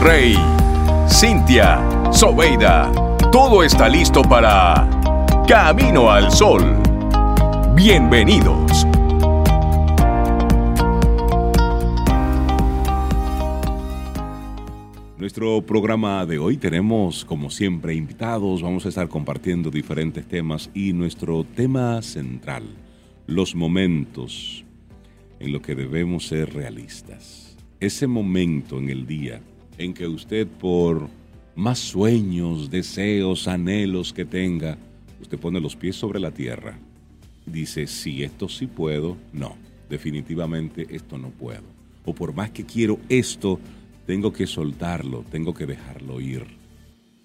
Rey, Cintia, Sobeida, todo está listo para Camino al Sol. Bienvenidos. Nuestro programa de hoy tenemos, como siempre, invitados. Vamos a estar compartiendo diferentes temas y nuestro tema central, los momentos en los que debemos ser realistas. Ese momento en el día en que usted por más sueños, deseos, anhelos que tenga, usted pone los pies sobre la tierra. Dice, sí, esto sí puedo, no, definitivamente esto no puedo. O por más que quiero esto, tengo que soltarlo, tengo que dejarlo ir.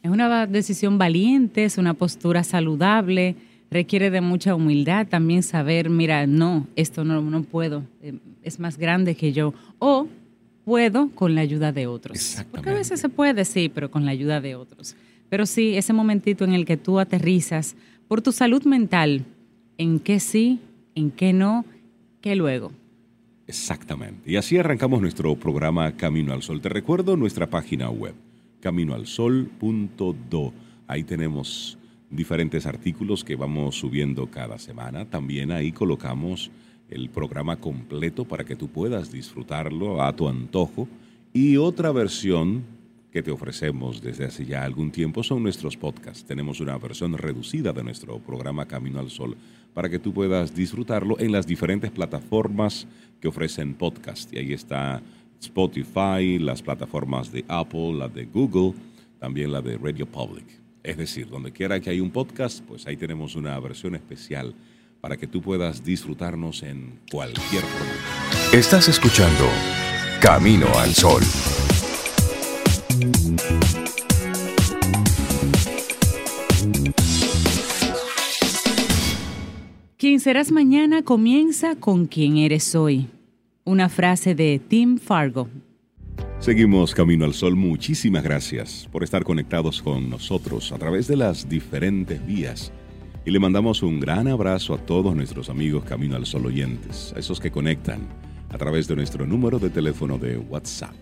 Es una decisión valiente, es una postura saludable, requiere de mucha humildad también saber, mira, no, esto no, no puedo, eh, es más grande que yo. O puedo con la ayuda de otros. Porque a veces se puede, sí, pero con la ayuda de otros. Pero sí, ese momentito en el que tú aterrizas por tu salud mental, en qué sí, en qué no, qué luego. Exactamente. Y así arrancamos nuestro programa Camino al Sol. Te recuerdo nuestra página web, caminoalsol.do. Ahí tenemos diferentes artículos que vamos subiendo cada semana. También ahí colocamos el programa completo para que tú puedas disfrutarlo a tu antojo. Y otra versión que te ofrecemos desde hace ya algún tiempo son nuestros podcasts. Tenemos una versión reducida de nuestro programa Camino al Sol para que tú puedas disfrutarlo en las diferentes plataformas que ofrecen podcast. Y ahí está Spotify, las plataformas de Apple, la de Google, también la de Radio Public. Es decir, donde quiera que hay un podcast, pues ahí tenemos una versión especial para que tú puedas disfrutarnos en cualquier momento. Estás escuchando Camino al Sol. Quien serás mañana comienza con quien eres hoy. Una frase de Tim Fargo. Seguimos Camino al Sol. Muchísimas gracias por estar conectados con nosotros a través de las diferentes vías. Y le mandamos un gran abrazo a todos nuestros amigos Camino al Sol oyentes, a esos que conectan a través de nuestro número de teléfono de WhatsApp.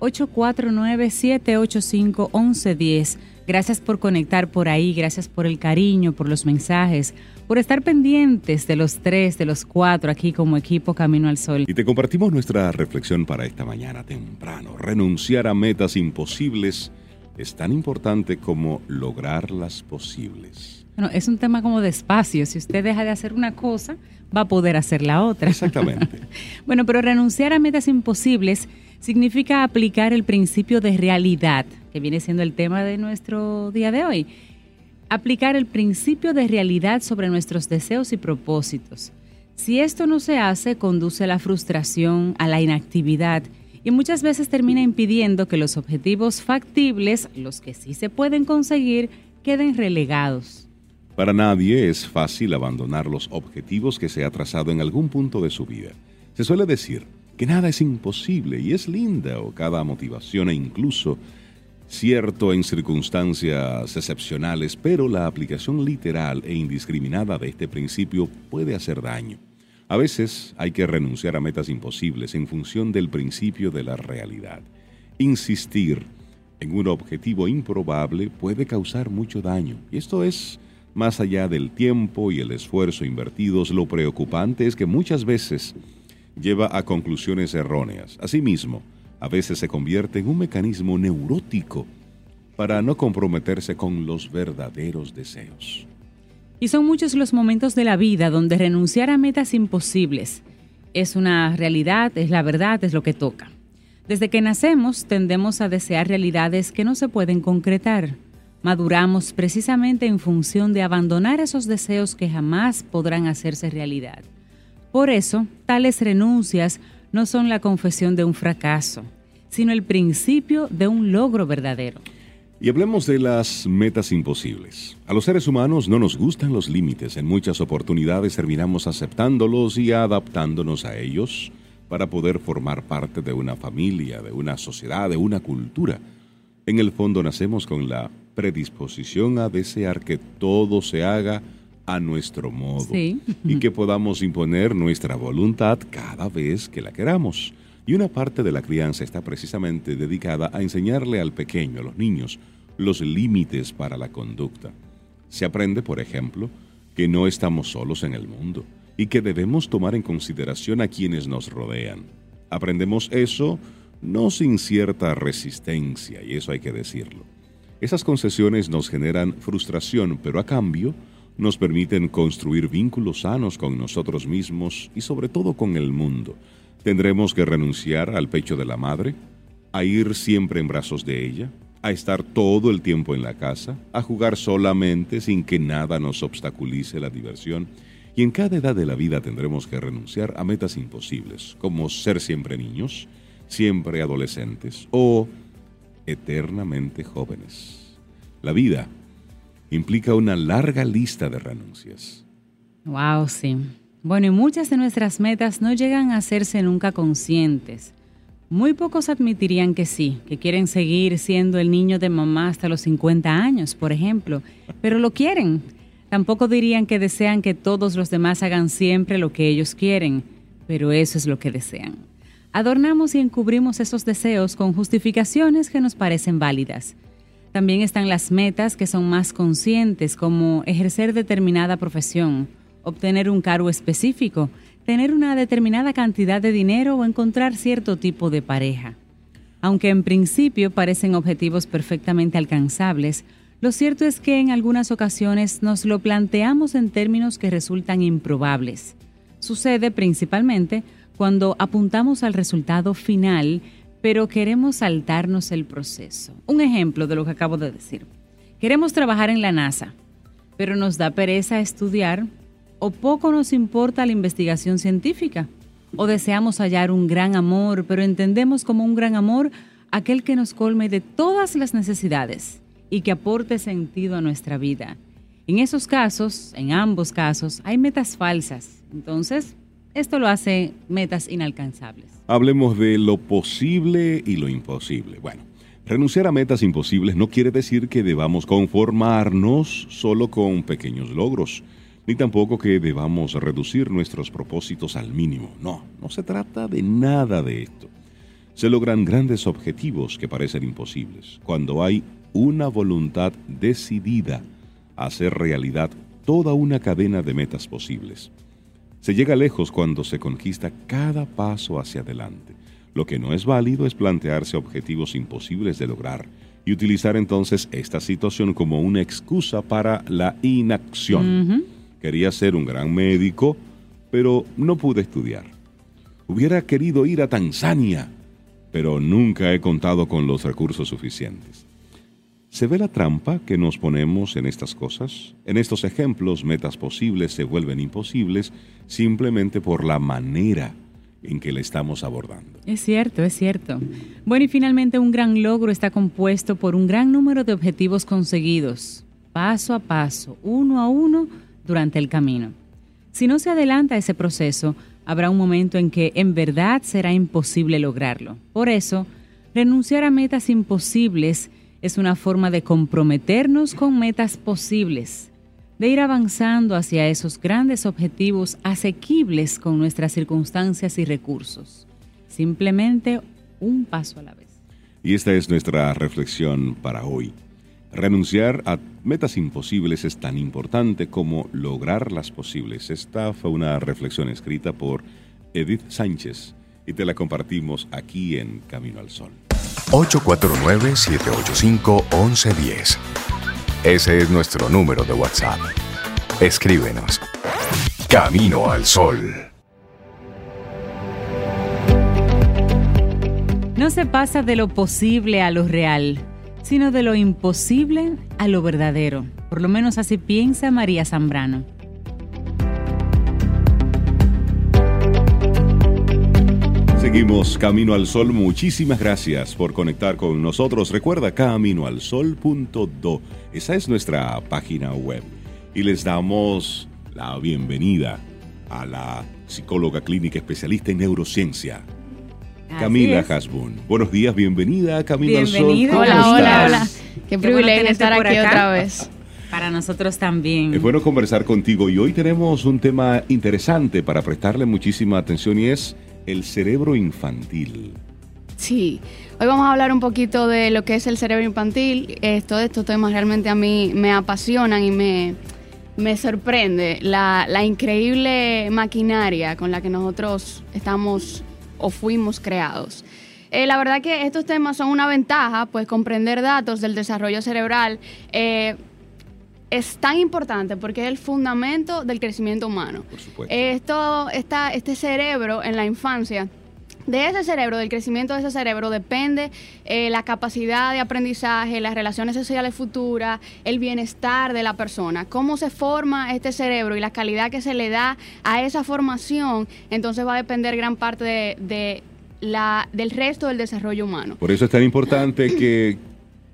849-785-1110. Gracias por conectar por ahí, gracias por el cariño, por los mensajes, por estar pendientes de los tres, de los cuatro aquí como equipo Camino al Sol. Y te compartimos nuestra reflexión para esta mañana temprano. Renunciar a metas imposibles es tan importante como lograrlas posibles. Bueno, es un tema como de espacio. Si usted deja de hacer una cosa, va a poder hacer la otra. Exactamente. bueno, pero renunciar a metas imposibles significa aplicar el principio de realidad, que viene siendo el tema de nuestro día de hoy aplicar el principio de realidad sobre nuestros deseos y propósitos. Si esto no se hace, conduce a la frustración, a la inactividad y muchas veces termina impidiendo que los objetivos factibles, los que sí se pueden conseguir, queden relegados. Para nadie es fácil abandonar los objetivos que se ha trazado en algún punto de su vida. Se suele decir que nada es imposible y es linda o cada motivación e incluso cierto en circunstancias excepcionales, pero la aplicación literal e indiscriminada de este principio puede hacer daño. A veces hay que renunciar a metas imposibles en función del principio de la realidad. Insistir en un objetivo improbable puede causar mucho daño, y esto es más allá del tiempo y el esfuerzo invertidos, lo preocupante es que muchas veces lleva a conclusiones erróneas. Asimismo, a veces se convierte en un mecanismo neurótico para no comprometerse con los verdaderos deseos. Y son muchos los momentos de la vida donde renunciar a metas imposibles es una realidad, es la verdad, es lo que toca. Desde que nacemos tendemos a desear realidades que no se pueden concretar. Maduramos precisamente en función de abandonar esos deseos que jamás podrán hacerse realidad. Por eso, tales renuncias no son la confesión de un fracaso, sino el principio de un logro verdadero. Y hablemos de las metas imposibles. A los seres humanos no nos gustan los límites. En muchas oportunidades terminamos aceptándolos y adaptándonos a ellos para poder formar parte de una familia, de una sociedad, de una cultura. En el fondo nacemos con la predisposición a desear que todo se haga a nuestro modo y que podamos imponer nuestra voluntad cada vez que la queramos. Y una parte de la crianza está precisamente dedicada a enseñarle al pequeño, a los niños, los límites para la conducta. Se aprende, por ejemplo, que no estamos solos en el mundo y que debemos tomar en consideración a quienes nos rodean. Aprendemos eso no sin cierta resistencia, y eso hay que decirlo. Esas concesiones nos generan frustración, pero a cambio nos permiten construir vínculos sanos con nosotros mismos y sobre todo con el mundo. Tendremos que renunciar al pecho de la madre, a ir siempre en brazos de ella, a estar todo el tiempo en la casa, a jugar solamente sin que nada nos obstaculice la diversión. Y en cada edad de la vida tendremos que renunciar a metas imposibles, como ser siempre niños, siempre adolescentes o eternamente jóvenes. La vida implica una larga lista de renuncias. Wow, sí. Bueno, y muchas de nuestras metas no llegan a hacerse nunca conscientes. Muy pocos admitirían que sí, que quieren seguir siendo el niño de mamá hasta los 50 años, por ejemplo, pero lo quieren. Tampoco dirían que desean que todos los demás hagan siempre lo que ellos quieren, pero eso es lo que desean. Adornamos y encubrimos esos deseos con justificaciones que nos parecen válidas. También están las metas que son más conscientes, como ejercer determinada profesión, obtener un cargo específico, tener una determinada cantidad de dinero o encontrar cierto tipo de pareja. Aunque en principio parecen objetivos perfectamente alcanzables, lo cierto es que en algunas ocasiones nos lo planteamos en términos que resultan improbables. Sucede principalmente cuando apuntamos al resultado final pero queremos saltarnos el proceso. Un ejemplo de lo que acabo de decir. Queremos trabajar en la NASA, pero nos da pereza estudiar o poco nos importa la investigación científica. O deseamos hallar un gran amor, pero entendemos como un gran amor aquel que nos colme de todas las necesidades y que aporte sentido a nuestra vida. En esos casos, en ambos casos, hay metas falsas. Entonces, esto lo hace metas inalcanzables. Hablemos de lo posible y lo imposible. Bueno, renunciar a metas imposibles no quiere decir que debamos conformarnos solo con pequeños logros, ni tampoco que debamos reducir nuestros propósitos al mínimo. No, no se trata de nada de esto. Se logran grandes objetivos que parecen imposibles cuando hay una voluntad decidida a hacer realidad toda una cadena de metas posibles. Se llega lejos cuando se conquista cada paso hacia adelante. Lo que no es válido es plantearse objetivos imposibles de lograr y utilizar entonces esta situación como una excusa para la inacción. Quería ser un gran médico, pero no pude estudiar. Hubiera querido ir a Tanzania, pero nunca he contado con los recursos suficientes. ¿Se ve la trampa que nos ponemos en estas cosas? En estos ejemplos, metas posibles se vuelven imposibles simplemente por la manera en que la estamos abordando. Es cierto, es cierto. Bueno, y finalmente un gran logro está compuesto por un gran número de objetivos conseguidos, paso a paso, uno a uno, durante el camino. Si no se adelanta ese proceso, habrá un momento en que en verdad será imposible lograrlo. Por eso, renunciar a metas imposibles es una forma de comprometernos con metas posibles, de ir avanzando hacia esos grandes objetivos asequibles con nuestras circunstancias y recursos. Simplemente un paso a la vez. Y esta es nuestra reflexión para hoy. Renunciar a metas imposibles es tan importante como lograrlas posibles. Esta fue una reflexión escrita por Edith Sánchez y te la compartimos aquí en Camino al Sol. 849-785-1110. Ese es nuestro número de WhatsApp. Escríbenos. Camino al Sol. No se pasa de lo posible a lo real, sino de lo imposible a lo verdadero. Por lo menos así piensa María Zambrano. Seguimos Camino al Sol. Muchísimas gracias por conectar con nosotros. Recuerda caminoalsol.do. Esa es nuestra página web. Y les damos la bienvenida a la psicóloga clínica especialista en neurociencia, Camila Hasbun. Buenos días, bienvenida a Camino al Sol. Hola, hola, hola. Qué, privilegio estar aquí otra vez. Para nosotros también. Es bueno conversar contigo y hoy tenemos un tema interesante para prestarle muchísima atención y es el cerebro infantil. Sí, hoy vamos a hablar un poquito de lo que es el cerebro infantil. Todos estos temas realmente a mí me apasionan y me, me sorprende la, la, increíble maquinaria con la que nosotros estamos o fuimos creados. Eh, la verdad que estos temas son una ventaja, pues comprender datos del desarrollo cerebral eh, es tan importante porque es el fundamento del crecimiento humano. Por supuesto. Esto, esta, este cerebro en la infancia de ese cerebro, del crecimiento de ese cerebro, depende eh, la capacidad de aprendizaje, las relaciones sociales futuras, el bienestar de la persona. Cómo se forma este cerebro y la calidad que se le da a esa formación, entonces va a depender gran parte de, la, del resto del desarrollo humano. Por eso es tan importante que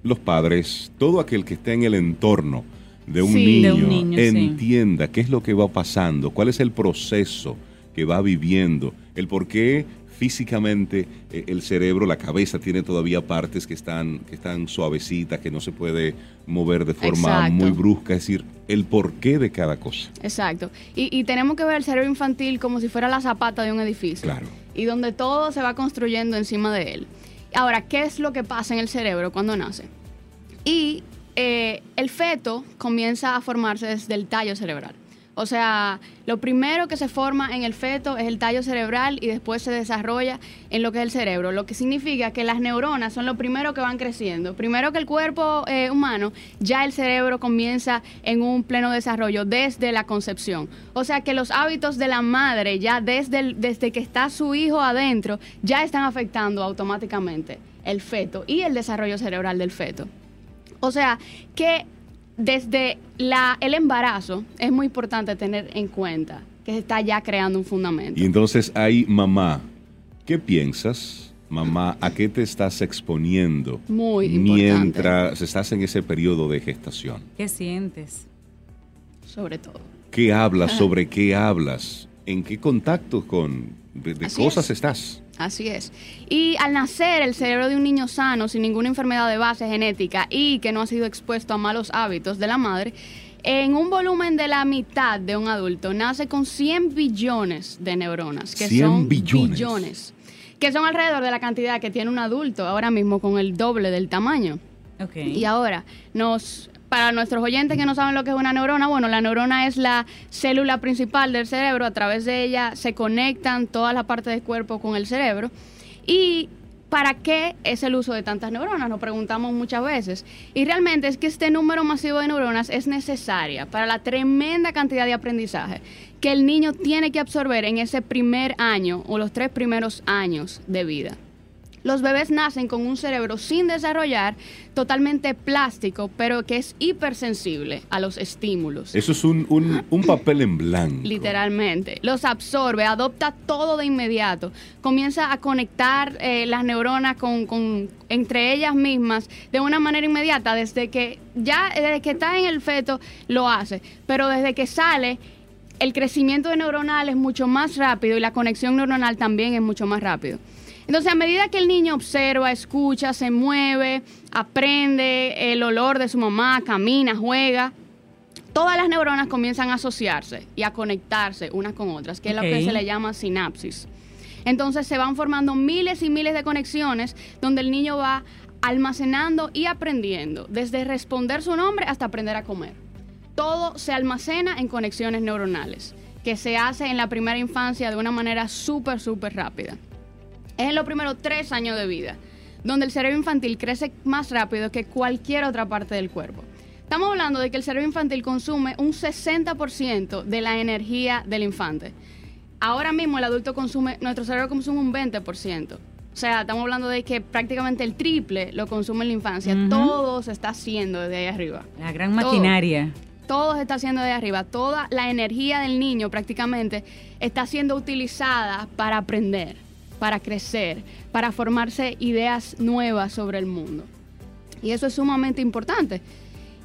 los padres, todo aquel que esté en el entorno de un, niño, entienda qué es lo que va pasando, cuál es el proceso que va viviendo, el por qué físicamente eh, el cerebro, la cabeza tiene todavía partes que están, que están suavecitas, que no se puede mover de forma muy brusca, es decir, el porqué de cada cosa. Exacto. Y, tenemos que ver el cerebro infantil como si fuera la zapata de un edificio. Claro. Y donde todo se va construyendo encima de él. Ahora, ¿qué es lo que pasa en el cerebro cuando nace? Y eh, el feto comienza a formarse desde el tallo cerebral. O sea, lo primero que se forma en el feto es el tallo cerebral y después se desarrolla en lo que es el cerebro, lo que significa que las neuronas son lo primero que van creciendo. Primero que el cuerpo eh, humano, ya el cerebro comienza en un pleno desarrollo desde la concepción. O sea que los hábitos de la madre, ya desde, desde que está su hijo adentro, ya están afectando automáticamente el feto y el desarrollo cerebral del feto. O sea que desde la, el embarazo es muy importante tener en cuenta que se está ya creando un fundamento. Y entonces ahí, mamá, ¿qué piensas? Mamá, ¿a qué te estás exponiendo muy mientras estás en ese periodo de gestación? ¿Qué sientes? Sobre todo. ¿Qué hablas? ¿Sobre qué hablas? ¿En qué contacto con de, cosas estás? Así es. Y al nacer el cerebro de un niño sano, sin ninguna enfermedad de base genética y que no ha sido expuesto a malos hábitos de la madre, en un volumen de la mitad de un adulto nace con 100 billones de neuronas, que son billones. que son alrededor de la cantidad que tiene un adulto ahora mismo con el doble del tamaño. Okay. Y ahora nos para nuestros oyentes que no saben lo que es una neurona, bueno, la neurona es la célula principal del cerebro, a través de ella se conectan todas las partes del cuerpo con el cerebro. ¿Y para qué es el uso de tantas neuronas? Nos preguntamos muchas veces. Y realmente es que este número masivo de neuronas es necesaria para la tremenda cantidad de aprendizaje que el niño tiene que absorber en ese primer año o los tres primeros años de vida. Los bebés nacen con un cerebro sin desarrollar, totalmente plástico, pero que es hipersensible a los estímulos. Eso es un, papel en blanco. Literalmente. Los absorbe, adopta todo de inmediato. Comienza a conectar eh, las neuronas con, entre ellas mismas de una manera inmediata. Desde que ya, desde que está en el feto, lo hace. Pero desde que sale, el crecimiento de neuronal es mucho más rápido y la conexión neuronal también es mucho más rápido. Entonces, a medida que el niño observa, escucha, se mueve, aprende el olor de su mamá, camina, juega, todas las neuronas comienzan a asociarse y a conectarse unas con otras, que es lo que se le llama sinapsis. Entonces se van formando miles y miles de conexiones donde el niño va almacenando y aprendiendo, desde responder su nombre hasta aprender a comer. Todo se almacena en conexiones neuronales, que se hace en la primera infancia de una manera súper, súper rápida es en los primeros tres años de vida, donde el cerebro infantil crece más rápido que cualquier otra parte del cuerpo. Estamos hablando de que el cerebro infantil consume un 60% de la energía del infante. Ahora mismo el adulto consume, nuestro cerebro consume un 20%. O sea, estamos hablando de que prácticamente el triple lo consume en la infancia. Todo se está haciendo desde ahí arriba. La gran maquinaria. Todo, todo se está haciendo desde arriba. Toda la energía del niño prácticamente está siendo utilizada para aprender para crecer, para formarse ideas nuevas sobre el mundo. Y eso es sumamente importante.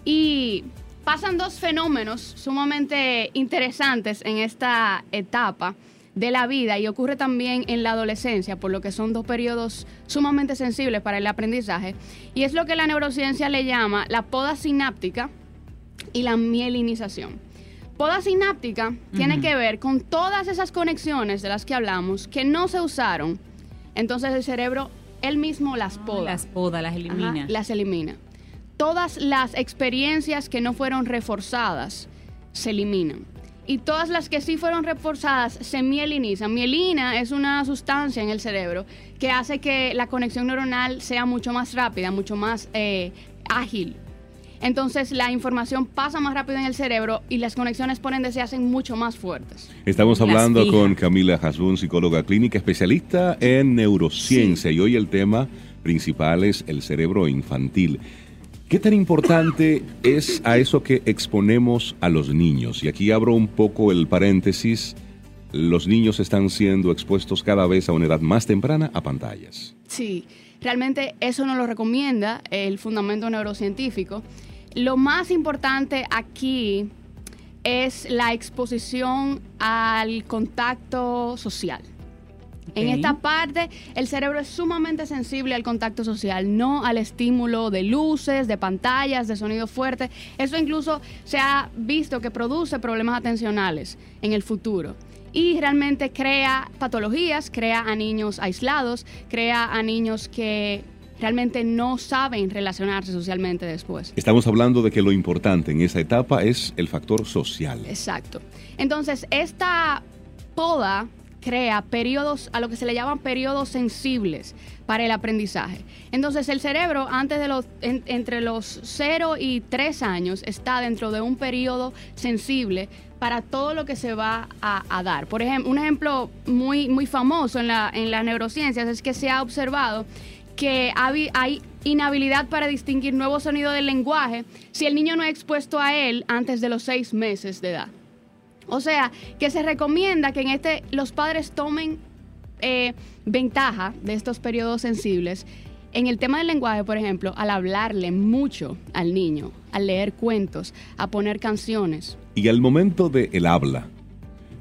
Y pasan dos fenómenos sumamente interesantes en esta etapa de la vida y ocurre también en la adolescencia, por lo que son dos periodos sumamente sensibles para el aprendizaje. Y es lo que la neurociencia le llama la poda sináptica y la mielinización. Poda sináptica tiene que ver con todas esas conexiones de las que hablamos que no se usaron. Entonces el cerebro él mismo las poda. Las poda, las elimina. Ajá, las elimina. Todas las experiencias que no fueron reforzadas se eliminan. Y todas las que sí fueron reforzadas se mielinizan. Mielina es una sustancia en el cerebro que hace que la conexión neuronal sea mucho más rápida, mucho más eh, ágil. Entonces la información pasa más rápido en el cerebro y las conexiones por ende se hacen mucho más fuertes. Estamos hablando con Camila Hasbun, psicóloga clínica, especialista en neurociencia. Y hoy el tema principal es el cerebro infantil. ¿Qué tan importante es a eso que exponemos a los niños? Y aquí abro un poco el paréntesis. Los niños están siendo expuestos cada vez a una edad más temprana a pantallas. Sí, realmente eso no lo recomienda el fundamento neurocientífico. Lo más importante aquí es la exposición al contacto social. En esta parte, el cerebro es sumamente sensible al contacto social, no al estímulo de luces, de pantallas, de sonido fuerte. Eso incluso se ha visto que produce problemas atencionales en el futuro. Y realmente crea patologías, crea a niños aislados, crea a niños que realmente no saben relacionarse socialmente después. Estamos hablando de que lo importante en esa etapa es el factor social. Exacto. Entonces, esta poda crea periodos, a lo que se le llaman periodos sensibles para el aprendizaje. Entonces, el cerebro, antes de los, en- entre los 0 y 3 años, está dentro de un periodo sensible para todo lo que se va a, a dar. Por ejemplo, un ejemplo muy, muy famoso en, la, en las neurociencias es que se ha observado que hay inhabilidad para distinguir nuevos sonidos del lenguaje si el niño no es expuesto a él antes de los seis meses de edad. O sea, que se recomienda que en este los padres tomen eh, ventaja de estos periodos sensibles. En el tema del lenguaje, por ejemplo, al hablarle mucho al niño, al leer cuentos, a poner canciones. Y al momento de el habla,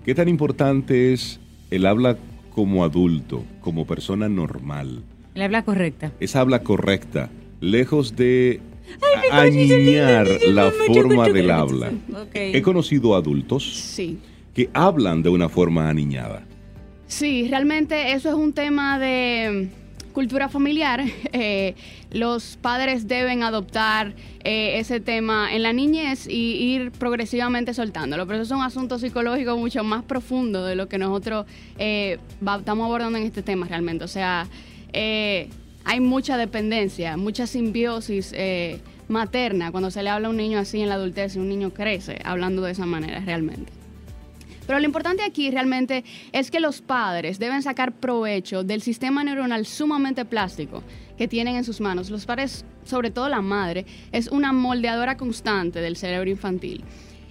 ¿qué tan importante es el habla como adulto, como persona normal? Le habla correcta. Esa habla correcta, lejos de a- añiñar la forma del habla. He conocido adultos Sí. que hablan de una forma aniñada. Sí, realmente eso es un tema de cultura familiar. Eh, los padres deben adoptar eh, ese tema en la niñez y ir progresivamente soltándolo. Pero eso es un asunto psicológico mucho más profundo de lo que nosotros eh, estamos abordando en este tema realmente. O sea, eh, hay mucha dependencia, mucha simbiosis eh, materna cuando se le habla a un niño así en la adultez un niño crece hablando de esa manera realmente. Pero lo importante aquí realmente es que los padres deben sacar provecho del sistema neuronal sumamente plástico que tienen en sus manos. Los padres, sobre todo la madre, es una moldeadora constante del cerebro infantil.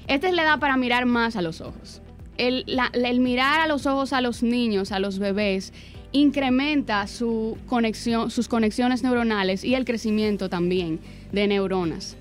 Esta es la edad para mirar más a los ojos. El, la- el mirar a los ojos a los niños, a los bebés, incrementa su conexión, sus conexiones neuronales y el crecimiento también de neuronas.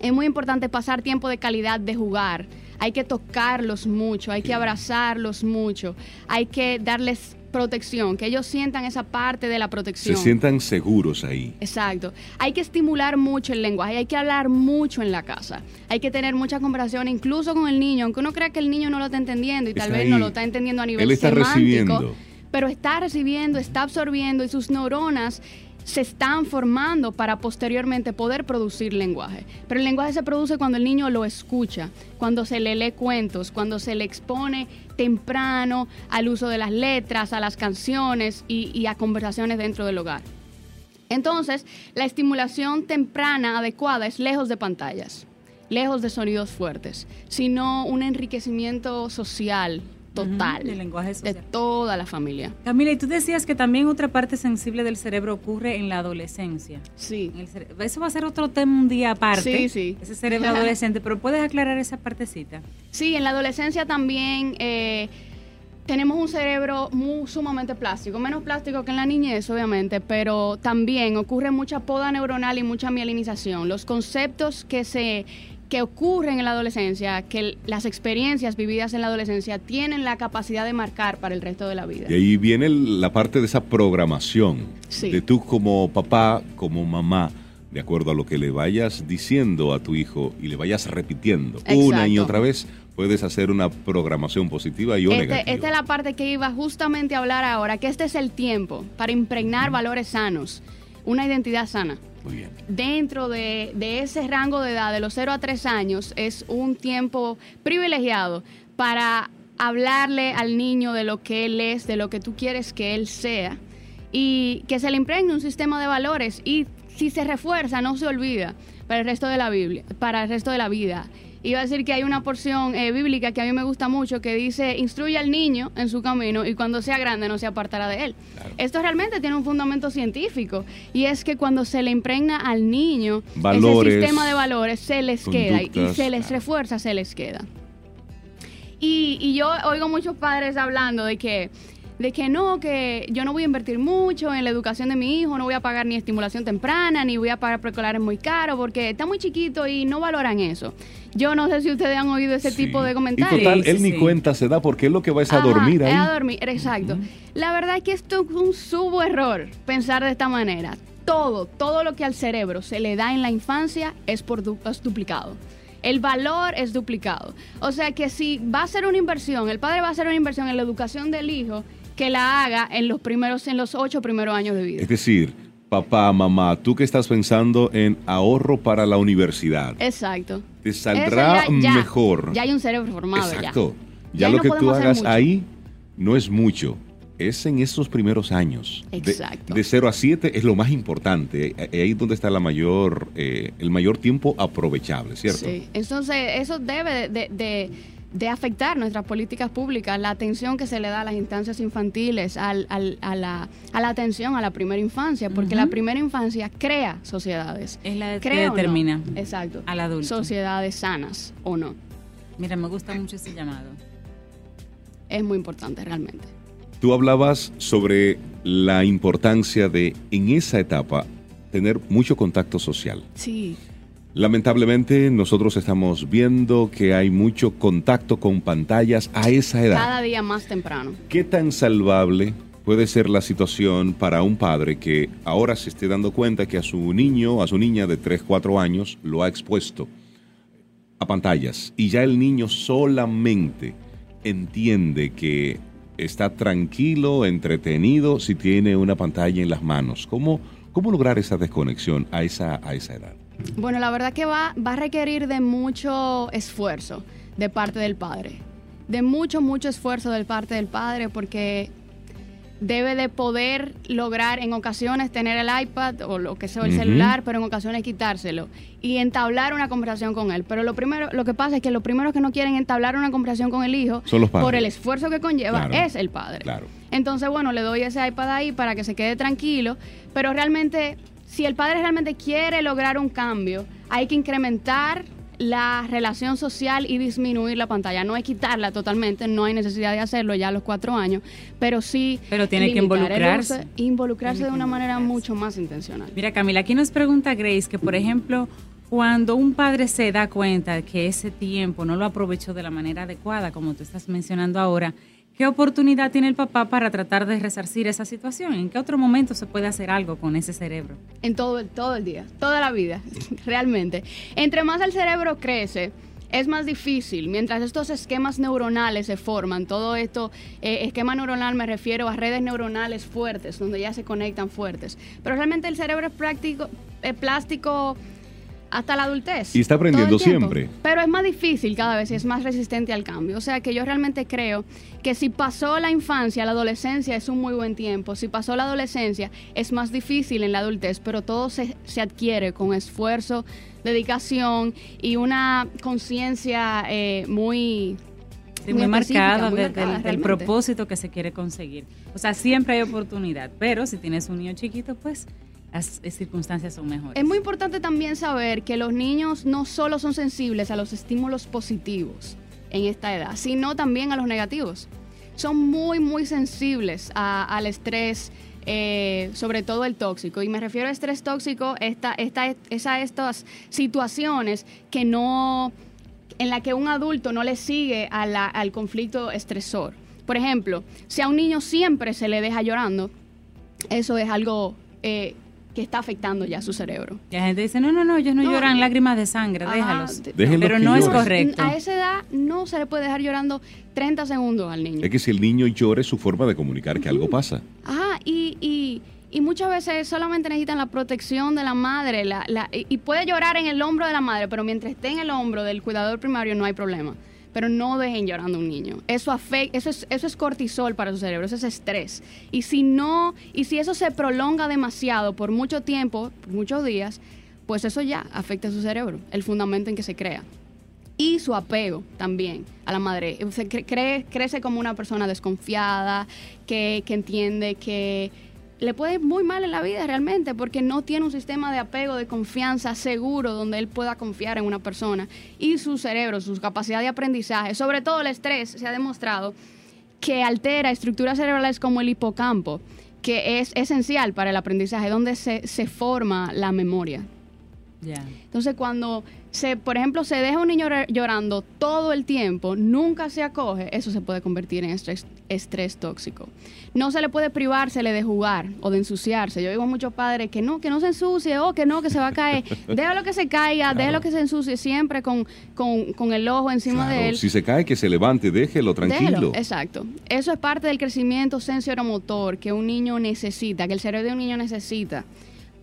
Es muy importante pasar tiempo de calidad de jugar. Hay que tocarlos mucho, hay que abrazarlos mucho, hay que darles protección, que ellos sientan esa parte de la Se protección. sientan seguros ahí. Exacto. Hay que estimular mucho el lenguaje, hay que hablar mucho en la casa. Hay que tener mucha conversación incluso con el niño, aunque uno crea que el niño no lo está entendiendo y tal vez no lo está entendiendo a nivel Él está semántico, recibiendo. Pero está recibiendo, está absorbiendo y sus neuronas se están formando para posteriormente poder producir lenguaje. Pero el lenguaje se produce cuando el niño lo escucha, cuando se le lee cuentos, cuando se le expone temprano al uso de las letras, a las canciones y, a conversaciones dentro del hogar. Entonces, la estimulación temprana adecuada es lejos de pantallas, lejos de sonidos fuertes, sino un enriquecimiento social total del lenguaje de social. toda la familia. Camila, y tú decías que también otra parte sensible del cerebro ocurre en la adolescencia. Sí. Eso va a ser otro tema un día aparte. Sí, sí. Ese cerebro adolescente, pero puedes aclarar esa partecita. Sí, en la adolescencia también eh, tenemos un cerebro muy, sumamente plástico, menos plástico que en la niñez, obviamente, pero también ocurre mucha poda neuronal y mucha mielinización. Los conceptos que se que ocurren en la adolescencia, que las experiencias vividas en la adolescencia tienen la capacidad de marcar para el resto de la vida. Y ahí viene la parte de esa programación. Sí. De tú como papá, como mamá, de acuerdo a lo que le vayas diciendo a tu hijo y le vayas repitiendo una y otra vez, puedes hacer una programación positiva y o Este- negativa. esta es la parte que iba justamente a hablar ahora, que este es el tiempo para impregnar valores sanos, una identidad sana. Dentro de, de ese rango de edad, de los 0 a 3 años, es un tiempo privilegiado para hablarle al niño de lo que él es, de lo que tú quieres que él sea, y que se le impregne un sistema de valores y si se refuerza, no se olvida para el resto de la Biblia, para el resto de la vida. Iba a decir que hay una porción eh, bíblica que a mí me gusta mucho que dice, instruye al niño en su camino y cuando sea grande no se apartará de él. Esto realmente tiene un fundamento científico y es que cuando se le impregna al niño Valores, ese sistema de valores se les queda y se les claro. refuerza, se les queda. Y, y yo oigo muchos padres hablando de que, de que no, que yo no voy a invertir mucho en la educación de mi hijo, no voy a pagar ni estimulación temprana, ni voy a pagar preescolares muy caro, porque está muy chiquito y no valoran eso. Yo no sé si ustedes han oído ese Sí. tipo de Y comentarios. total, Sí, él sí, ni sí. cuenta se da porque él lo que va es a Ajá, dormir ahí. es a dormir, exacto. La verdad es que esto es un subo error pensar de esta manera. Todo, todo lo que al cerebro se le da en la infancia es, por du- es duplicado. El valor es duplicado. O sea que si va a ser una inversión, el padre va a hacer una inversión en la educación del hijo, que la haga en los primeros, en los ocho primeros años de vida. Es decir, papá, mamá, tú que estás pensando en ahorro para la universidad, Exacto. te saldrá Eso ya- ya- mejor. Ya hay un cerebro formado. Exacto. Ya, Ya lo no que tú hagas ahí no es mucho. Es en esos primeros años. De- Exacto. De, 0 a 7 es lo más importante. Eh, Ahí es donde está la mayor, eh, el mayor tiempo aprovechable, ¿cierto? Sí, entonces eso debe de, de- de afectar nuestras políticas públicas, la atención que se le da a las instancias infantiles, al- al- a, la, a la atención a la primera infancia, porque la primera infancia crea sociedades. Es la que Crea o no. determina Exacto. al adulto. Sociedades sanas o no. Mira, me gusta mucho ese llamado. Es muy importante realmente. Tú hablabas sobre la importancia de, en esa etapa, tener mucho contacto social. Sí, Lamentablemente, nosotros estamos viendo que hay mucho contacto con pantallas a esa edad. cada día más temprano. ¿Qué tan salvable puede ser la situación para un padre que ahora se esté dando cuenta que a su niño, a su niña de 3, 4 años, lo ha expuesto a pantallas y ya el niño solamente entiende que está tranquilo, entretenido si tiene una pantalla en las manos? ¿Cómo, cómo lograr esa desconexión a esa, a esa edad? Bueno, la verdad que va, va a requerir de mucho esfuerzo de parte del padre. De mucho, mucho esfuerzo de parte del padre porque debe de poder lograr en ocasiones tener el iPad o lo que sea el celular, pero en ocasiones quitárselo y entablar una conversación con él. Pero lo primero, lo que pasa es que los primeros que no quieren entablar una conversación con el hijo Son los padres. por el esfuerzo que conlleva Claro. es el padre. Claro. Entonces, bueno, le doy ese iPad ahí para que se quede tranquilo, pero realmente, si el padre realmente quiere lograr un cambio, hay que incrementar la relación social y disminuir la pantalla. No es quitarla totalmente, no hay necesidad de hacerlo ya a los cuatro años, pero sí... Pero tiene que limitar involucrarse. uso, involucrarse Tiene de una manera mucho más intencional. Mira, Camila, aquí nos pregunta Grace que, por ejemplo, cuando un padre se da cuenta que ese tiempo no lo aprovechó de la manera adecuada, como tú estás mencionando ahora, ¿qué oportunidad tiene el papá para tratar de resarcir esa situación? ¿En qué otro momento se puede hacer algo con ese cerebro? En todo, el- todo el día, toda la vida, realmente. Entre más el cerebro crece, es más difícil. Mientras estos esquemas neuronales se forman, todo esto, eh, esquema neuronal me refiero a redes neuronales fuertes, donde ya se conectan fuertes. Pero realmente el cerebro es práctico, plástico hasta la adultez. Y está aprendiendo siempre. Pero es más difícil cada vez y es más resistente al cambio. O sea que yo realmente creo que si pasó la infancia, la adolescencia es un muy buen tiempo. Si pasó la adolescencia, es más difícil en la adultez, pero todo se, se adquiere con esfuerzo, dedicación y una conciencia eh, muy... Sí, Muy marcada, muy de- marcada, del, propósito que se quiere conseguir. O sea, siempre hay oportunidad, pero si tienes un niño chiquito, pues las circunstancias son mejores. Es muy importante también saber que los niños no solo son sensibles a los estímulos positivos en esta edad, sino también a los negativos. Son muy, muy sensibles a- al estrés, eh, sobre todo el tóxico. Y me refiero a estrés tóxico, esta, esta, es estas situaciones que no, en la que un adulto no le sigue a al conflicto estresor. Por ejemplo, si a un niño siempre se le deja llorando, eso es algo eh, que está afectando ya su cerebro. Y la gente dice, no, no, no, ellos no, No, lloran lágrimas de sangre, Ajá, déjalos. Déjenlos Pero no es correcto. A esa edad no se le puede dejar llorando 30 segundos al niño. Es que si el niño llora es su forma de comunicar que algo pasa. Ajá, y, y, y muchas veces solamente necesitan la protección de la madre. La, la- y y puede llorar en el hombro de la madre, pero mientras esté en el hombro del cuidador primario no hay problema. Pero no dejen llorando a un niño. Eso afecta, eso es, eso es cortisol para su cerebro, eso es estrés. Y si no, y si eso se prolonga demasiado por mucho tiempo, por muchos días, pues eso ya afecta a su cerebro, el fundamento en que se crea y su apego también a la madre. Crece como una persona desconfiada, que, que entiende que le puede ir muy mal en la vida realmente porque no tiene un sistema de apego, de confianza seguro donde él pueda confiar en una persona. Y su cerebro, su capacidad de aprendizaje, sobre todo el estrés, se ha demostrado que altera estructuras cerebrales como el hipocampo, que es esencial para el aprendizaje, donde se, se forma la memoria. Entonces, cuando se, por ejemplo, se deja un niño llora- llorando todo el tiempo, nunca se acoge, eso se puede convertir en estrés, estrés tóxico. No se le puede privársele de jugar o de ensuciarse. Yo digo a muchos padres que no, que no se ensucie, o que no, que se va a caer. Déjalo que se caiga, Claro. déjalo que se ensucie siempre con, con, con el ojo encima Claro, de él. Si se cae, que se levante, déjelo tranquilo. Déjelo, exacto. Eso es parte del crecimiento sensoromotor que un niño necesita, que el cerebro de un niño necesita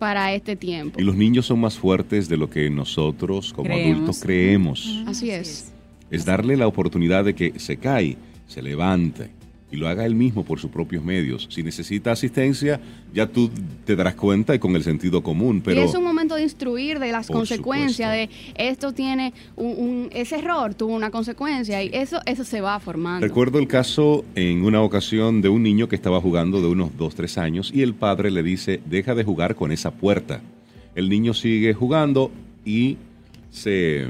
para este tiempo. Y los niños son más fuertes de lo que nosotros como Creemos. adultos creemos. Así es. Es darle la oportunidad de que se cae, se levante y lo haga él mismo por sus propios medios. Si necesita asistencia, ya tú te darás cuenta y con el sentido común, pero y es un momento de instruir de las consecuencias, de esto tiene un, un- ese error tuvo una consecuencia y eso, eso se va formando. recuerdo el caso en una ocasión de un niño que estaba jugando de unos 2, 3 años y el padre le dice, deja de jugar con esa puerta. El niño sigue jugando y se,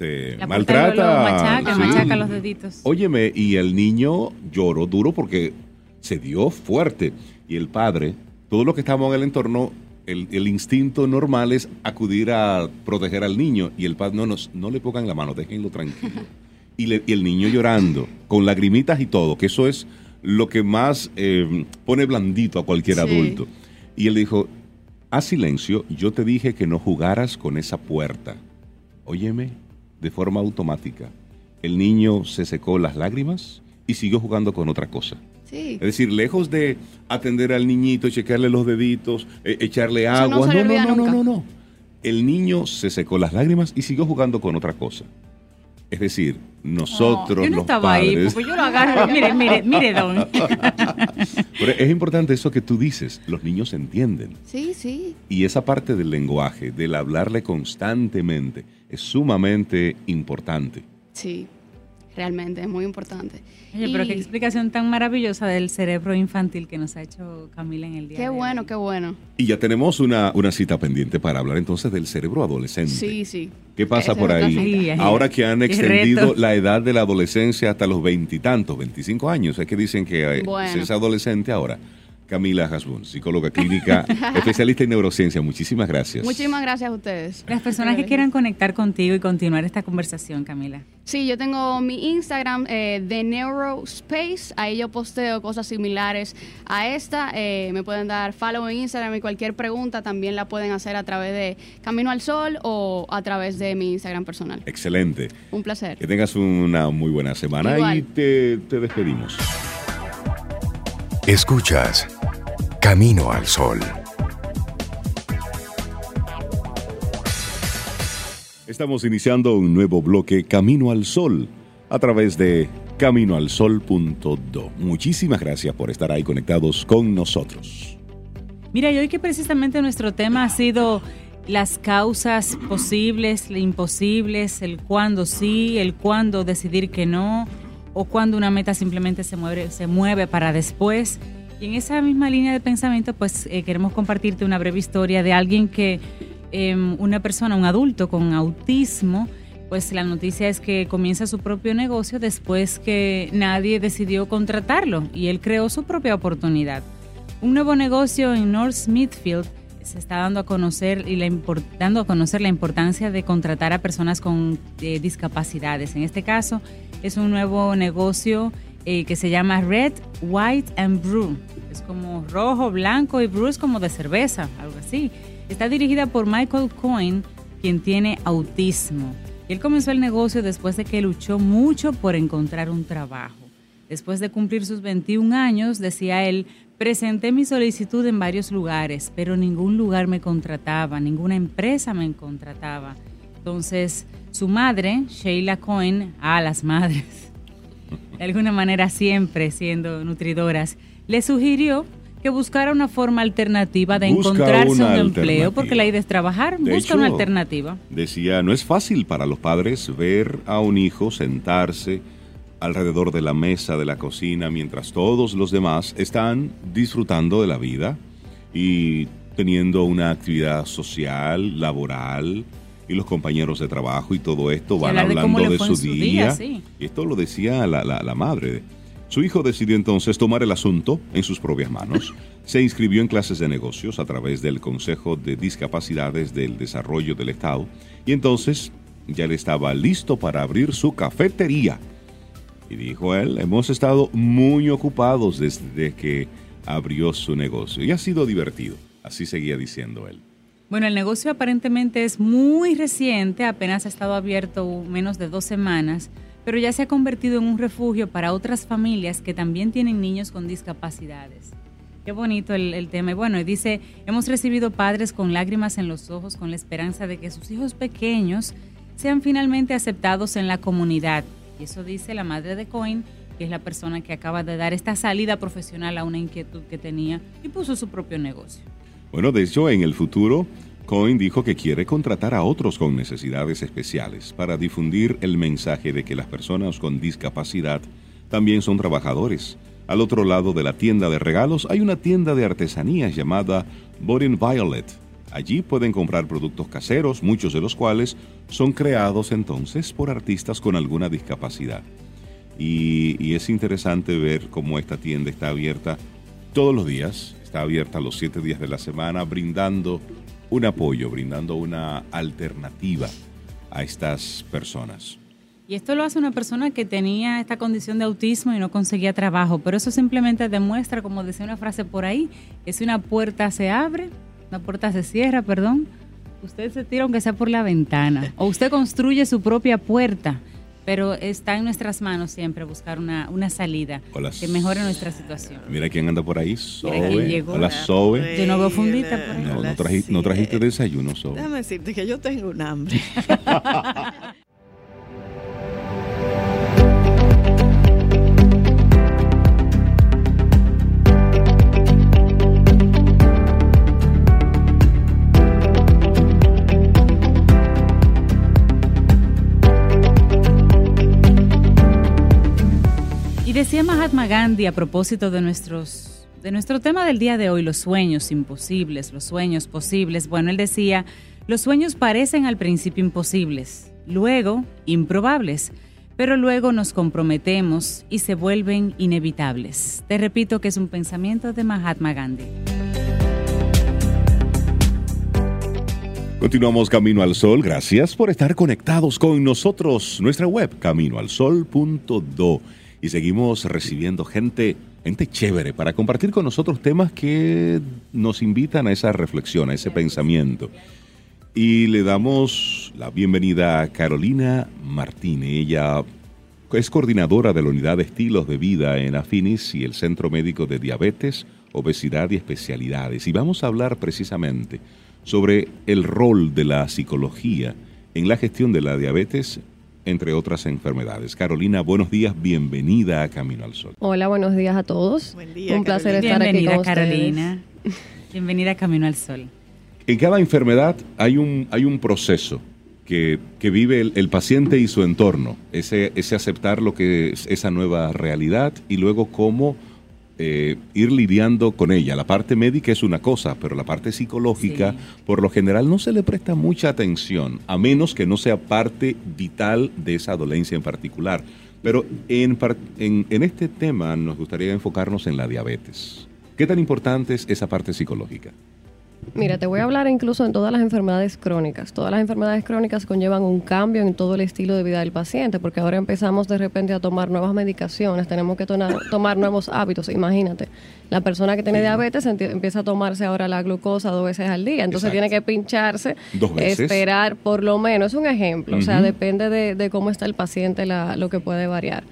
se La puerta maltrata. machaca, Sí. machaca los deditos. Óyeme, y el niño lloró duro porque se dio fuerte. Y el padre, todo lo que estábamos en el entorno, el, el instinto normal es acudir a proteger al niño. Y el padre, no, nos, no le pongan la mano, déjenlo tranquilo. Y, le- y el niño llorando, con lagrimitas y todo, que eso es lo que más eh, pone blandito a cualquier Sí. adulto. Y él dijo, haz silencio, yo te dije que no jugaras con esa puerta. Óyeme, de forma automática. El niño se secó las lágrimas y siguió jugando con otra cosa. Sí. Es decir, lejos de atender al niñito, checarle los deditos, eh, echarle no agua. No, no, no, no, no, no. El niño se secó las lágrimas y siguió jugando con otra cosa. Es decir, nosotros No, yo no los estaba ahí, porque yo lo agarro. mire, mire, mire, don. Pero es importante eso que tú dices. Los niños entienden. Sí, sí. Y esa parte del lenguaje, del hablarle constantemente, es sumamente importante. Sí. Realmente es muy importante. Oye, pero qué explicación tan maravillosa del cerebro infantil que nos ha hecho Camila en el día Qué de bueno, hoy. qué bueno. Y ya tenemos una, una cita pendiente para hablar entonces del cerebro adolescente. Sí, sí. ¿Qué pasa Esa por ahí? Sí. Ahora que han extendido la edad de la adolescencia hasta los veintitantos, 25 años, es que dicen que eh, Bueno. es adolescente ahora. Camila Hasbun, psicóloga clínica, especialista en neurociencia. Muchísimas gracias. Muchísimas gracias a ustedes. Las personas que quieran conectar contigo y continuar esta conversación, Camila. Sí, yo tengo mi Instagram eh, de Neurospace. Ahí yo posteo cosas similares a esta. Eh, me pueden dar follow en Instagram y cualquier pregunta también la pueden hacer a través de Camino al Sol o a través de mi Instagram personal. Excelente. Un placer. Que tengas una muy buena semana Igual. y te, te despedimos. Escuchas Camino al Sol. Estamos iniciando un nuevo bloque Camino al Sol a través de caminoalsol.do. Muchísimas gracias por estar ahí conectados con nosotros. Mira, y hoy que precisamente nuestro tema ha sido las causas posibles, imposibles, el cuándo sí, el cuándo decidir que no, o cuándo una meta simplemente se mueve, se mueve para después. Y en esa misma línea de pensamiento, pues eh, queremos compartirte una breve historia de alguien que, eh, una persona, un adulto con autismo, pues la noticia es que comienza su propio negocio después que nadie decidió contratarlo y él creó su propia oportunidad. Un nuevo negocio en North Smithfield se está dando a conocer y la dando a conocer la importancia de contratar a personas con eh, discapacidades. En este caso es un nuevo negocio eh, que se llama Red, White and Brew. Es como rojo, blanco y brew es como de cerveza, algo así. Está dirigida por Michael Cohen, quien tiene autismo. Él comenzó el negocio después de que luchó mucho por encontrar un trabajo. Después de cumplir sus 21 años, decía él, presenté mi solicitud en varios lugares, pero ningún lugar me contrataba, ninguna empresa me contrataba. Entonces, su madre, Sheila Cohen, a las madres, de alguna manera siempre siendo nutridoras, le sugirió que buscara una forma alternativa de encontrarse un empleo, porque la idea es trabajar, busca una alternativa. Decía, no es fácil para los padres ver a un hijo sentarse alrededor de la mesa de la cocina mientras todos los demás están disfrutando de la vida y teniendo una actividad social, laboral, y los compañeros de trabajo y todo esto van hablando de, su, día. Y esto lo decía la, la madre. Su hijo decidió entonces tomar el asunto en sus propias manos. Se inscribió en clases de negocios a través del Consejo de Discapacidades del Desarrollo del Estado y entonces ya le estaba listo para abrir su cafetería. Y dijo él, hemos estado muy ocupados desde que abrió su negocio y ha sido divertido. Así seguía diciendo él. Bueno, el negocio aparentemente es muy reciente, apenas ha estado abierto menos de dos semanas, pero ya se ha convertido en un refugio para otras familias que también tienen niños con discapacidades. Qué bonito el, tema. Y bueno, dice, hemos recibido padres con lágrimas en los ojos con la esperanza de que sus hijos pequeños sean finalmente aceptados en la comunidad. Y eso dice la madre de Coin, que es la persona que acaba de dar esta salida profesional a una inquietud que tenía y puso su propio negocio. Bueno, de hecho, en el futuro, Cohen dijo que quiere contratar a otros con necesidades especiales para difundir el mensaje de que las personas con discapacidad también son trabajadores. Al otro lado de la tienda de regalos hay una tienda de artesanías llamada Boring Violet. Allí pueden comprar productos caseros, muchos de los cuales son creados entonces por artistas con alguna discapacidad. Y, y es interesante ver cómo esta tienda está abierta todos los días, está abierta los siete días de la semana, brindando un apoyo, brindando una alternativa a estas personas. Y esto lo hace una persona que tenía esta condición de autismo y no conseguía trabajo, pero eso simplemente demuestra, como decía una frase por ahí, que si una puerta se abre, una puerta se cierra, perdón, usted se tira aunque sea por la ventana, o usted construye su propia puerta pero está en nuestras manos siempre buscar una, una salida que mejore nuestra situación. Mira quién anda por ahí, Sobe. Hola, Sobe. Yo no veo fundita por ahí. No, no, trajiste, no trajiste desayuno, Sobe. Déjame decirte que yo tengo un hambre. decía Mahatma Gandhi a propósito de de nuestro tema del día de hoy, los sueños imposibles, los sueños posibles. Bueno, él decía, los sueños parecen al principio imposibles, luego improbables, pero luego nos comprometemos y se vuelven inevitables. Te repito que es un pensamiento de Mahatma Gandhi. Continuamos Camino al Sol. Gracias por estar conectados con nosotros. Nuestra web, caminoalsol.do y seguimos recibiendo gente, gente chévere para compartir con nosotros temas que nos invitan a esa reflexión, a ese pensamiento. Y le damos la bienvenida a Carolina Martínez. Ella es coordinadora de la unidad de estilos de vida en Afinis y el Centro Médico de Diabetes, Obesidad y Especialidades. Y vamos a hablar precisamente sobre el rol de la psicología en la gestión de la diabetes entre otras enfermedades. Carolina, buenos días, bienvenida a Camino al Sol. Hola, buenos días a todos. Buen día, Un placer estar aquí con Carolina. Bienvenida a Camino al Sol. En cada enfermedad hay un, hay un proceso que, vive el, paciente y su entorno, ese, ese aceptar lo que es esa nueva realidad y luego cómo eh, ir lidiando con ella. La parte médica es una cosa, pero la parte psicológica, por lo general, no se le presta mucha atención, a menos que no sea parte vital de esa dolencia en particular. Pero en, en, este tema nos gustaría enfocarnos en la diabetes. ¿Qué tan importante es esa parte psicológica? Mira, te voy a hablar incluso en todas las enfermedades crónicas. Todas las enfermedades crónicas conllevan un cambio en todo el estilo de vida del paciente, porque ahora empezamos de repente a tomar nuevas medicaciones, tenemos que tomar nuevos hábitos. Imagínate, la persona que tiene diabetes empieza a tomarse ahora la glucosa dos veces al día, entonces tiene que pincharse, esperar por lo menos, es un ejemplo, o sea, depende de, cómo está el paciente lo que puede variar.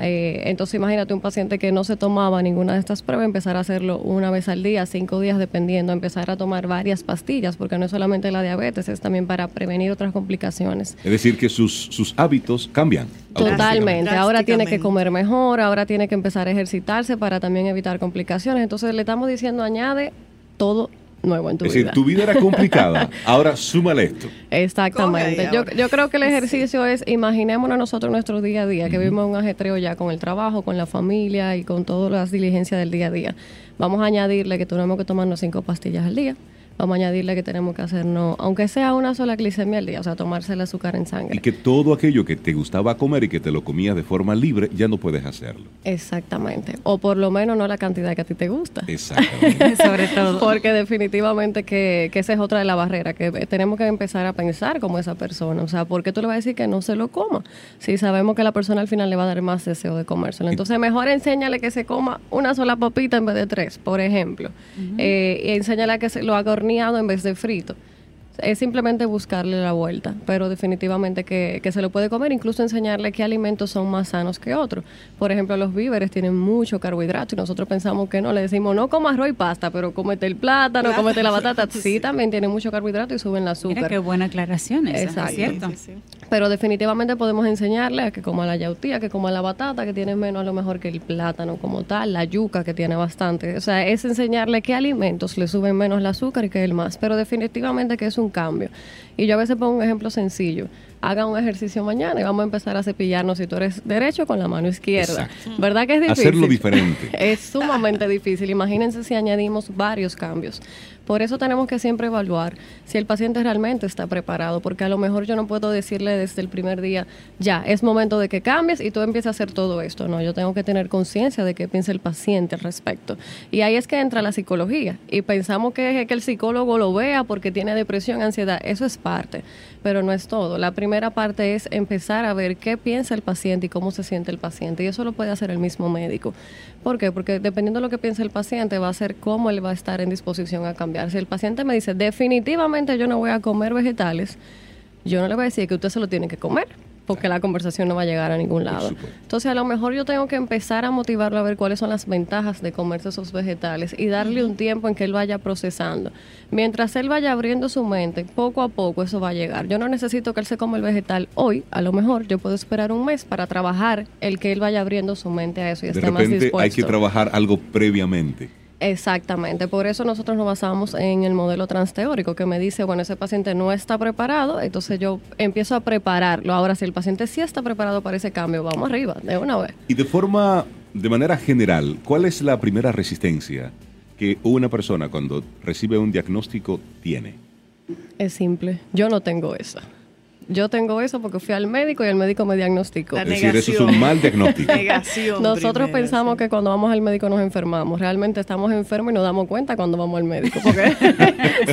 Eh, entonces imagínate un paciente que no se tomaba ninguna de estas pruebas, empezar a hacerlo una vez al día, cinco días dependiendo, empezar a tomar varias pastillas, porque no es solamente la diabetes, es también para prevenir otras complicaciones. Es decir, que sus, sus hábitos cambian. Totalmente, ahora tiene que comer mejor, ahora tiene que empezar a ejercitarse para también evitar complicaciones. Entonces le estamos diciendo, añade todo nuevo en tu vida. Es decir, tu vida era complicada, ahora súmale esto. Exactamente. Yo, yo, creo que el ejercicio es, imaginémonos nosotros nuestro día a día, que vivimos un ajetreo ya con el trabajo, con la familia y con todas las diligencias del día a día. Vamos a añadirle que tenemos que tomarnos cinco pastillas al día vamos a añadirle que tenemos que hacernos, aunque sea una sola glicemia al día, o sea, tomarse el azúcar en sangre. Y que todo aquello que te gustaba comer y que te lo comías de forma libre, ya no puedes hacerlo. Exactamente. O por lo menos no la cantidad que a ti te gusta. Exactamente. Sobre todo. Porque definitivamente que, que, esa es otra de las barreras, que tenemos que empezar a pensar como esa persona. O sea, ¿por qué tú le vas a decir que no se lo coma? Si sabemos que la persona al final le va a dar más deseo de comérselo. Entonces, mejor enséñale que se coma una sola papita en vez de tres, por ejemplo. Eh, y enséñale a que se lo haga en vez de frito. Es simplemente buscarle la vuelta, pero definitivamente que, se lo puede comer, incluso enseñarle qué alimentos son más sanos que otros. Por ejemplo, los víveres tienen mucho carbohidrato y nosotros pensamos que no, le decimos no comas arroz y pasta, pero cómete el plátano, cómete la batata. Sí, también tiene mucho carbohidrato y suben la azúcar. Mira qué buena aclaración esa, es cierto. Pero definitivamente podemos enseñarle a que coma la yautía, que coma la batata, que tiene menos a lo mejor que el plátano como tal, la yuca que tiene bastante. O sea, es enseñarle qué alimentos le suben menos el azúcar y qué el más. Pero definitivamente que es un cambio. Y yo a veces pongo un ejemplo sencillo. Haga un ejercicio mañana y vamos a empezar a cepillarnos si tú eres derecho con la mano izquierda. ¿Verdad que es difícil? Hacerlo diferente. es sumamente difícil. Imagínense si añadimos varios cambios. Por eso tenemos que siempre evaluar si el paciente realmente está preparado, porque a lo mejor yo no puedo decirle desde el primer día, ya, es momento de que cambies y tú empieces a hacer todo esto. No, yo tengo que tener conciencia de qué piensa el paciente al respecto. Y ahí es que entra la psicología. Y pensamos que, que el psicólogo lo vea porque tiene depresión, ansiedad. Eso es parte, pero no es todo. La primera parte es empezar a ver qué piensa el paciente y cómo se siente el paciente. Y eso lo puede hacer el mismo médico. ¿Por qué? Porque dependiendo de lo que piense el paciente, va a ser cómo él va a estar en disposición a cambiar. Si el paciente me dice, definitivamente yo no voy a comer vegetales, yo no le voy a decir que usted se lo tiene que comer porque la conversación no va a llegar a ningún lado. Entonces, a lo mejor yo tengo que empezar a motivarlo a ver cuáles son las ventajas de comerse esos vegetales y darle un tiempo en que él vaya procesando. Mientras él vaya abriendo su mente, poco a poco eso va a llegar. Yo no necesito que él se coma el vegetal hoy, a lo mejor yo puedo esperar un mes para trabajar el que él vaya abriendo su mente a eso y esté más dispuesto. Hay que trabajar algo previamente. Exactamente, por eso nosotros nos basamos en el modelo transteórico que me dice, bueno, ese paciente no está preparado, entonces yo empiezo a prepararlo. Ahora, si el paciente sí está preparado para ese cambio, vamos arriba, de una vez. Y de forma, de manera general, ¿cuál es la primera resistencia que una persona cuando recibe un diagnóstico tiene? Es simple, yo no tengo esa. Yo tengo eso porque fui al médico y el médico me diagnosticó. es decir, eso es un mal diagnóstico. Nosotros pensamos que cuando vamos al médico nos enfermamos. Realmente estamos enfermos y nos damos cuenta cuando vamos al médico. Porque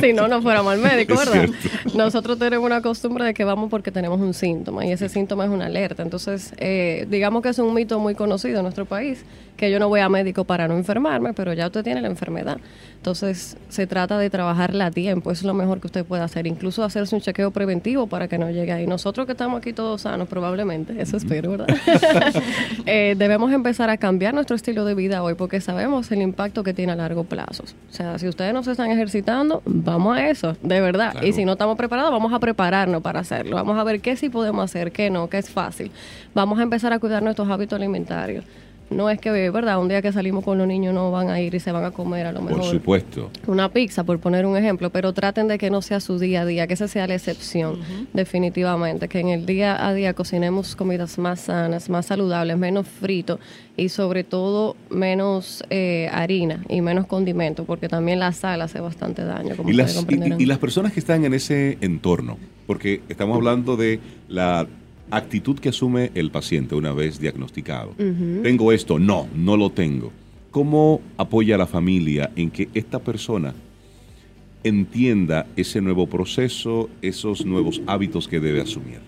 si no, no fuéramos al médico, ¿verdad? Nosotros tenemos una costumbre de que vamos porque tenemos un síntoma y ese síntoma es una alerta. Entonces, eh, digamos que es un mito muy conocido en nuestro país que yo no voy a médico para no enfermarme, pero ya usted tiene la enfermedad. Entonces, se trata de trabajarla a tiempo. Eso es lo mejor que usted puede hacer. Incluso hacerse un chequeo preventivo para que no llegue y nosotros que estamos aquí todos sanos, probablemente, eso espero, ¿verdad? Eh, debemos empezar a cambiar nuestro estilo de vida hoy porque sabemos el impacto que tiene a largo plazo. O sea, si ustedes no se están ejercitando, vamos a eso, de verdad. Y si no estamos preparados, vamos a prepararnos para hacerlo. Vamos a ver qué sí podemos hacer, qué no, qué es fácil. Vamos a empezar a cuidar nuestros hábitos alimentarios no es que, ¿verdad? Un día que salimos con los niños no van a ir y se van a comer a lo mejor. Por supuesto. Una pizza, por poner un ejemplo, pero traten de que no sea su día a día, que esa sea la excepción, definitivamente. Que en el día a día cocinemos comidas más sanas, más saludables, menos frito y sobre todo menos eh, harina y menos condimento, porque también la sal hace bastante daño. Como y, las, y las personas que están en ese entorno, porque estamos hablando de la actitud que asume el paciente una vez diagnosticado. Tengo esto, no, no lo tengo. ¿Cómo apoya a la familia en que esta persona entienda ese nuevo proceso, esos nuevos hábitos que debe asumir?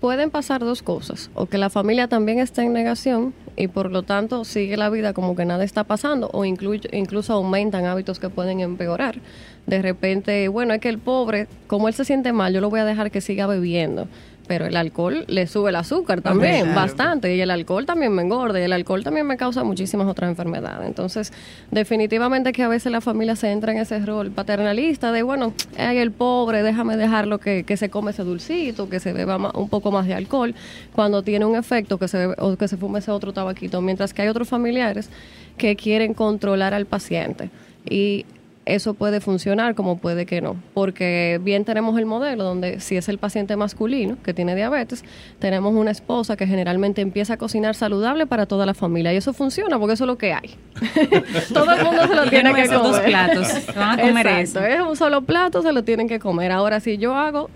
Pueden pasar dos cosas, o que la familia también está en negación y por lo tanto sigue la vida como que nada está pasando, o incluso aumentan hábitos que pueden empeorar. De repente, bueno, es que el pobre, como él se siente mal, yo lo voy a dejar que siga bebiendo pero el alcohol le sube el azúcar también, bastante, y el alcohol también me engorda, y el alcohol también me causa muchísimas otras enfermedades. Entonces, definitivamente que a veces la familia se entra en ese rol paternalista de, bueno, hay el pobre, déjame dejarlo que, que se come ese dulcito, que se beba un poco más de alcohol, cuando tiene un efecto que se o que se fume ese otro tabaquito, mientras que hay otros familiares que quieren controlar al paciente. Y eso puede funcionar como puede que no, porque bien tenemos el modelo donde si es el paciente masculino que tiene diabetes, tenemos una esposa que generalmente empieza a cocinar saludable para toda la familia y eso funciona porque eso es lo que hay. Todo el mundo se lo tiene que comer. dos platos, van a comer eso. Es un solo plato, se lo tienen que comer. Ahora si yo hago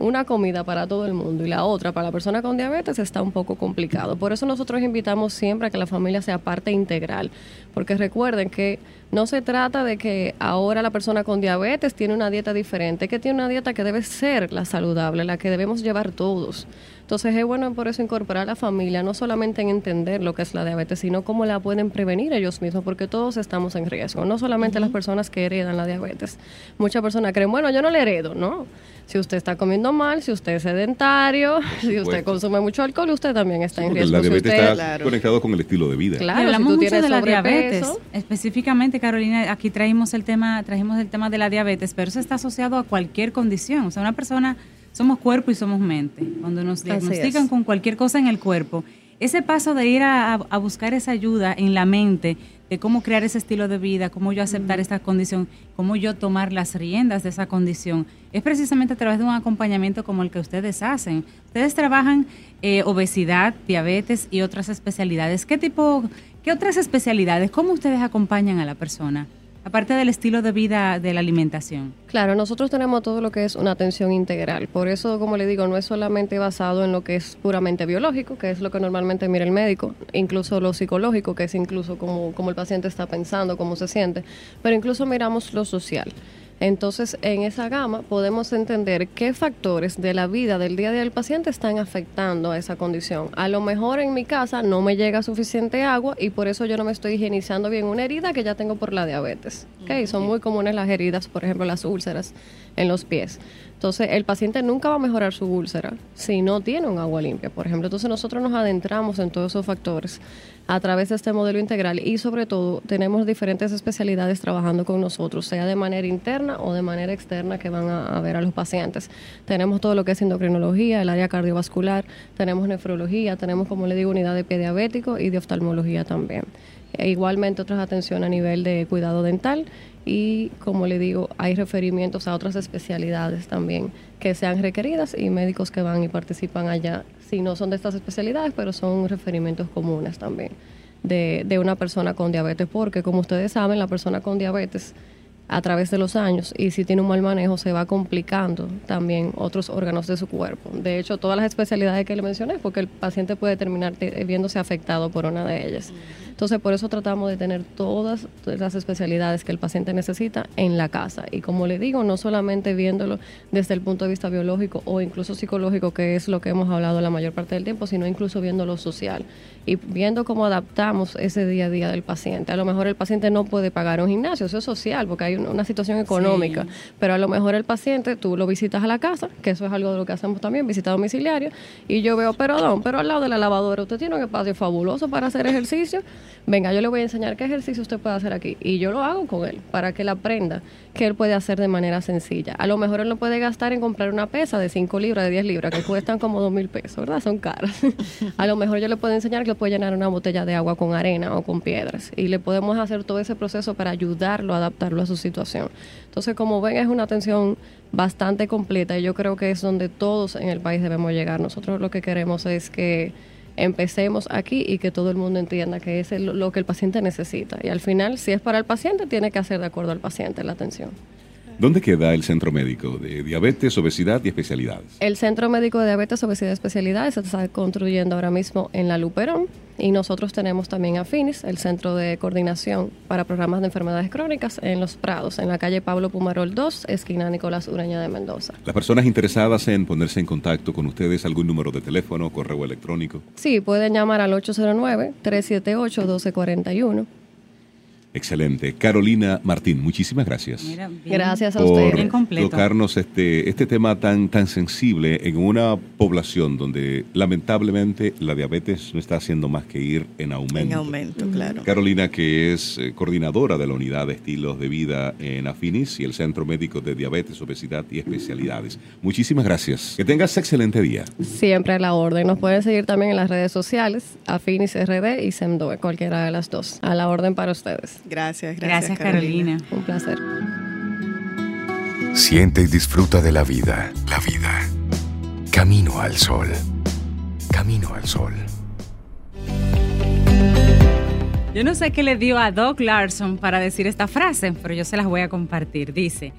una comida para todo el mundo y la otra para la persona con diabetes está un poco complicado. Por eso nosotros invitamos siempre a que la familia sea parte integral, porque recuerden que no se trata de que ahora la persona con diabetes tiene una dieta diferente, que tiene una dieta que debe ser la saludable, la que debemos llevar todos. Entonces es bueno por eso incorporar a la familia, no solamente en entender lo que es la diabetes, sino cómo la pueden prevenir ellos mismos, porque todos estamos en riesgo, no solamente las personas que heredan la diabetes. Muchas personas creen, bueno, yo no le heredo, ¿no? Si usted está comiendo mal, si usted es sedentario, si usted consume mucho alcohol, usted también está en riesgo. La diabetes está conectado con el estilo de vida. Claro, hablamos mucho de la diabetes. Específicamente, Carolina, aquí traímos el tema, trajimos el tema de la diabetes, pero eso está asociado a cualquier condición. O sea, una persona somos cuerpo y somos mente. Cuando nos diagnostican con cualquier cosa en el cuerpo, ese paso de ir a, buscar esa ayuda en la mente, de cómo crear ese estilo de vida, cómo yo aceptar esta condición, cómo yo tomar las riendas de esa condición, es precisamente a través de un acompañamiento como el que ustedes hacen. Ustedes trabajan eh, obesidad, diabetes y otras especialidades. ¿Qué tipo, qué otras especialidades, cómo ustedes acompañan a la persona? aparte del estilo de vida de la alimentación? Claro, nosotros tenemos todo lo que es una atención integral. Por eso, como le digo, no es solamente basado en lo que es puramente biológico, que es lo que normalmente mira el médico, incluso lo psicológico, que es incluso como, como el paciente está pensando, cómo se siente, pero incluso miramos lo social. Entonces, en esa gama podemos entender qué factores de la vida del día a día del paciente están afectando a esa condición. A lo mejor en mi casa no me llega suficiente agua y por eso yo no me estoy higienizando bien una herida que ya tengo por la diabetes. ¿okay? Son muy comunes las heridas, por ejemplo, las úlceras en los pies. Entonces, el paciente nunca va a mejorar su úlcera si no tiene un agua limpia, por ejemplo. Entonces, nosotros nos adentramos en todos esos factores a través de este modelo integral y sobre todo tenemos diferentes especialidades trabajando con nosotros, sea de manera interna o de manera externa que van a, ver a los pacientes. Tenemos todo lo que es endocrinología, el área cardiovascular, tenemos nefrología, tenemos, como le digo, unidad de pie diabético y de oftalmología también. E igualmente otras atención a nivel de cuidado dental y como le digo, hay referimientos a otras especialidades también que sean requeridas y médicos que van y participan allá. Si no son de estas especialidades, pero son referimientos comunes también de, de una persona con diabetes, porque como ustedes saben, la persona con diabetes a través de los años y si tiene un mal manejo se va complicando también otros órganos de su cuerpo. De hecho, todas las especialidades que le mencioné, porque el paciente puede terminar viéndose afectado por una de ellas. Entonces, por eso tratamos de tener todas las especialidades que el paciente necesita en la casa. Y como le digo, no solamente viéndolo desde el punto de vista biológico o incluso psicológico, que es lo que hemos hablado la mayor parte del tiempo, sino incluso viéndolo social y viendo cómo adaptamos ese día a día del paciente. A lo mejor el paciente no puede pagar un gimnasio, eso es social, porque hay una situación económica, pero a lo mejor el paciente tú lo visitas a la casa, que eso es algo de lo que hacemos también, visita domiciliario, y yo veo, perdón, pero al lado de la lavadora usted tiene un espacio fabuloso para hacer ejercicio venga, yo le voy a enseñar qué ejercicio usted puede hacer aquí. Y yo lo hago con él para que él aprenda que él puede hacer de manera sencilla. A lo mejor él no puede gastar en comprar una pesa de 5 libras, de 10 libras, que cuestan como 2 mil pesos, ¿verdad? Son caras. a lo mejor yo le puedo enseñar que puede llenar una botella de agua con arena o con piedras. Y le podemos hacer todo ese proceso para ayudarlo a adaptarlo a su situación. Entonces, como ven, es una atención bastante completa y yo creo que es donde todos en el país debemos llegar. Nosotros lo que queremos es que empecemos aquí y que todo el mundo entienda que es lo que el paciente necesita. Y al final, si es para el paciente, tiene que hacer de acuerdo al paciente la atención. ¿Dónde queda el Centro Médico de Diabetes, Obesidad y Especialidades? El Centro Médico de Diabetes, Obesidad y Especialidades se está construyendo ahora mismo en La Luperón, y nosotros tenemos también a FINIS, el Centro de Coordinación para Programas de Enfermedades Crónicas en Los Prados, en la calle Pablo Pumarol 2, esquina Nicolás Ureña de Mendoza. Las personas interesadas en ponerse en contacto con ustedes, algún número de teléfono, correo electrónico. Sí, pueden llamar al 809-378-1241. Excelente. Carolina Martín, muchísimas gracias. Mira, bien. Gracias a por ustedes. Bien completo. tocarnos este, este tema tan, tan sensible en una población donde lamentablemente la diabetes no está haciendo más que ir en aumento. En aumento, claro. Carolina, que es eh, coordinadora de la unidad de estilos de vida en Afinis y el Centro Médico de Diabetes, Obesidad y Especialidades. Muchísimas gracias. Que tengas excelente día. Siempre a la orden. Nos pueden seguir también en las redes sociales, Afinis RD y SEMDOE, cualquiera de las dos. A la orden para ustedes. Gracias, gracias, Gracias, Carolina. Un placer. Siente y disfruta de la vida. La vida. Camino al sol. Camino al sol. Yo no sé qué le dio a Doc Larson para decir esta frase, pero yo se las voy a compartir. Dice,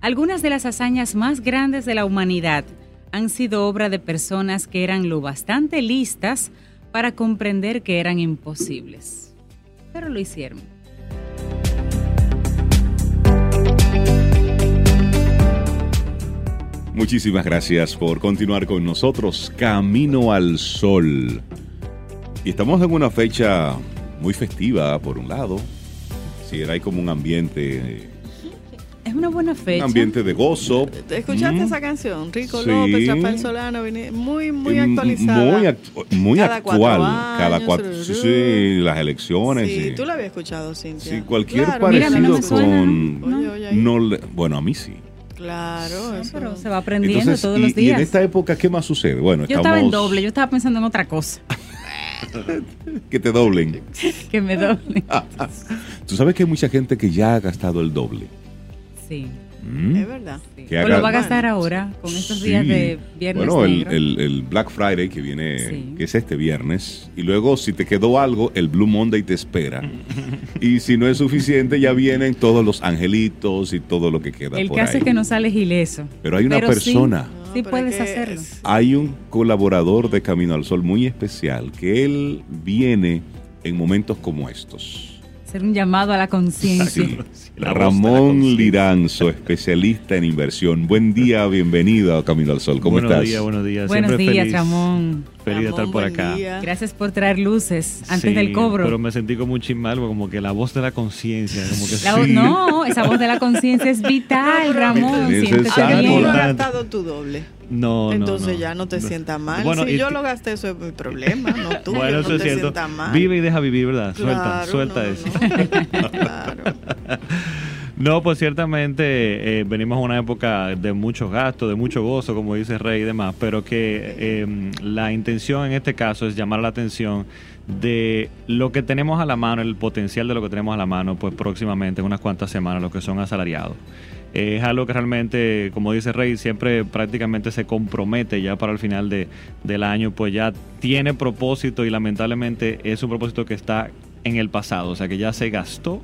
algunas de las hazañas más grandes de la humanidad han sido obra de personas que eran lo bastante listas para comprender que eran imposibles. Pero lo hicieron. Muchísimas gracias por continuar con nosotros. Camino al Sol. Y estamos en una fecha muy festiva, por un lado. Sí, hay como un ambiente, Es una buena un fecha. ambiente de gozo. ¿Escuchaste Mm. esa canción? Rico Sí. López, Rafael Solano, muy, muy Mm, actualizada. Muy, act- muy Cada actual. cuatro cada años, cuatro. Sí, sí, las elecciones. Sí, sí. tú la habías escuchado, Cintia. Sí, cualquier Claro, mira, parecido no me suena, con. ¿no? Oye, oye. No le- bueno, a mí sí. Claro, No, eso. pero se va aprendiendo Entonces, todos y, los y en días. esta época, ¿qué más sucede? Bueno, Yo estamos. estaba en doble, yo estaba pensando en otra cosa. Que te doblen. Que me doble. Tú sabes que hay mucha gente que ya ha gastado el doble. Sí. ¿Mm? Es verdad. sí. Que O haga- lo va a gastar Bueno, ahora, con estos Sí. días de viernes Bueno, el, negro. el- el Black Friday que viene, Sí. que es este viernes, y luego si te quedó algo, el Blue Monday te espera. y si no es suficiente, ya vienen todos los angelitos y todo lo que queda El por caso ahí. es que no sales ileso. Pero hay una persona. Sí, puedes hacerlo. es- Hay un colaborador de Camino al Sol muy especial, que él viene en momentos como estos. Hacer un llamado a la conciencia. Ramón. Liranzo, especialista en inversión. Buen día, bienvenido a Camino al Sol. ¿Cómo buenos estás? días, buenos días. Buenos Siempre días, feliz, Ramón. Feliz de estar por acá. día. Gracias por traer luces antes Sí, del cobro. Pero me sentí como un chismal, como que la voz de la conciencia, como que La voz- Sí. no, esa voz de la conciencia es vital, Ramón. es Siéntete bien. tu doble. No, Entonces no. ya no te sientas mal. Bueno, si yo lo gasté, eso es mi problema, no tú. Bueno, no es te cierto. mal. Vive y deja vivir, ¿verdad? Suelta, Claro, suelta eso. no. claro. No, pues ciertamente eh, venimos a una época de mucho gasto, de mucho gozo, como dice Rey y demás, pero que eh, la intención en este caso es llamar la atención de lo que tenemos a la mano, el potencial de lo que tenemos a la mano, pues próximamente, en unas cuantas semanas, los que son asalariados. Es algo que realmente, como dice Rey, siempre prácticamente se compromete ya para el final de, del año, pues ya tiene propósito y lamentablemente es un propósito que está en el pasado, o sea que ya se gastó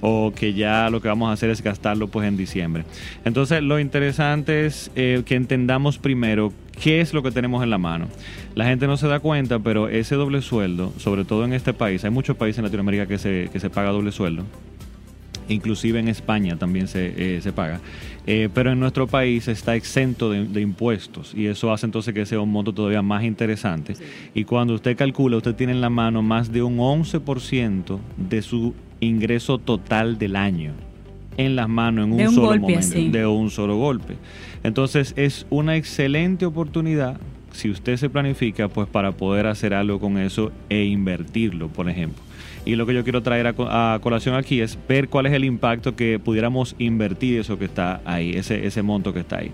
o que ya lo que vamos a hacer es gastarlo pues en diciembre. Entonces lo interesante es eh, que entendamos primero qué es lo que tenemos en la mano. La gente no se da cuenta, pero ese doble sueldo, sobre todo en este país, hay muchos países en Latinoamérica que se, que se paga doble sueldo. Inclusive en España también se, eh, se paga. Eh, pero en nuestro país está exento de, de impuestos y eso hace entonces que sea un monto todavía más interesante. Y cuando usted calcula, usted tiene en la mano más de un 11% de su ingreso total del año en las manos en un, solo golpe momento, de un solo golpe. Entonces es una excelente oportunidad si usted se planifica pues para poder hacer algo con eso e invertirlo, por ejemplo. Y lo que yo quiero traer a, co- a colación aquí es ver cuál es el impacto que pudiéramos invertir eso que está ahí, ese, ese monto que está ahí.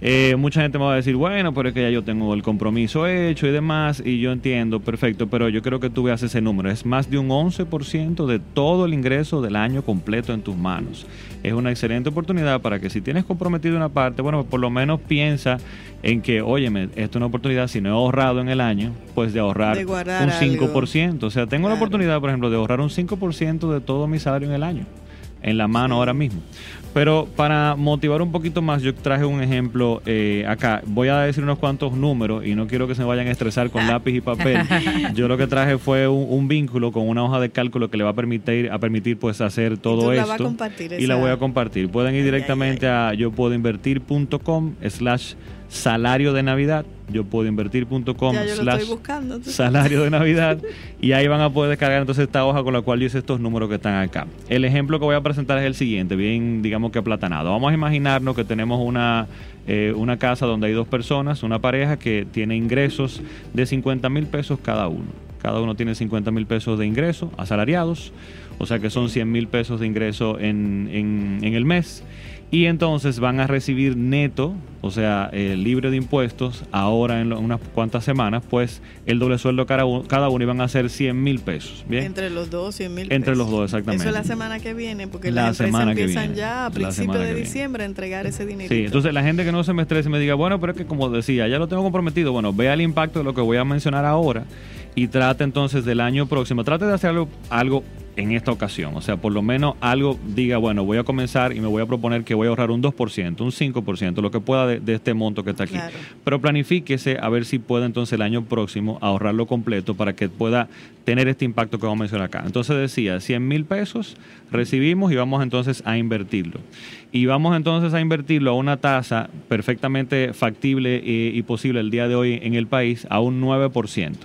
Eh, mucha gente me va a decir, bueno, pero es que ya yo tengo el compromiso hecho y demás, y yo entiendo, perfecto, pero yo creo que tú veas ese número. Es más de un 11% de todo el ingreso del año completo en tus manos. Es una excelente oportunidad para que si tienes comprometido una parte, bueno, por lo menos piensa en que, óyeme, esto es una oportunidad, si no he ahorrado en el año, pues de ahorrar De un algo. 5%. O sea, tengo la Claro. oportunidad, por ejemplo, de ahorrar un 5% de todo mi salario en el año. en la mano ahora mismo. Pero para motivar un poquito más, yo traje un ejemplo eh, acá. Voy a decir unos cuantos números y no quiero que se me vayan a estresar con lápiz y papel. Yo lo que traje fue un, un vínculo con una hoja de cálculo que le va a permitir, a permitir pues hacer todo la esto. a compartir y la voy a compartir. Pueden ir Ay, directamente a yo puedo invertir.com slash salario de Navidad. Yo puedo invertir.com slash estoy buscando. salario de Navidad y ahí van a poder descargar entonces esta hoja con la cual yo hice estos números que están acá. El ejemplo que voy a presentar es el siguiente, bien digamos que aplatanado. Vamos a imaginarnos que tenemos una, eh, una casa donde hay dos personas, una pareja que tiene ingresos de 50 mil pesos cada uno. Cada uno tiene 50 mil pesos de ingreso asalariados, o sea que son 100 mil pesos de ingreso en, en- en el mes. Y entonces van a recibir neto, o sea, eh, libre de impuestos, ahora en lo- unas cuantas semanas, pues el doble sueldo cada uno, cada uno iban a ser 100 mil pesos. Bien. Entre los dos, 100 mil Entre pesos. los dos, exactamente. Eso es la semana que viene, porque La las empresas empiezan viene. ya a principios de viene. diciembre a entregar ese dinero. Sí, entonces la gente que no se me estrese y me diga, bueno, pero es que como decía, ya lo tengo comprometido. Bueno, vea el impacto de lo que voy a mencionar ahora y trate entonces del año próximo, trate de hacer algo, algo en esta ocasión. O sea, por lo menos algo diga, bueno, voy a comenzar y me voy a proponer que voy a ahorrar un 2%, un 5%, lo que pueda de, de este monto que está aquí. Claro. Pero planifíquese a ver si puede entonces el año próximo ahorrarlo completo para que pueda tener este impacto que vamos a mencionar acá. Entonces decía, 100 mil pesos recibimos y vamos entonces a invertirlo. Y vamos entonces a invertirlo a una tasa perfectamente factible y, y posible el día de hoy en el país a un 9%.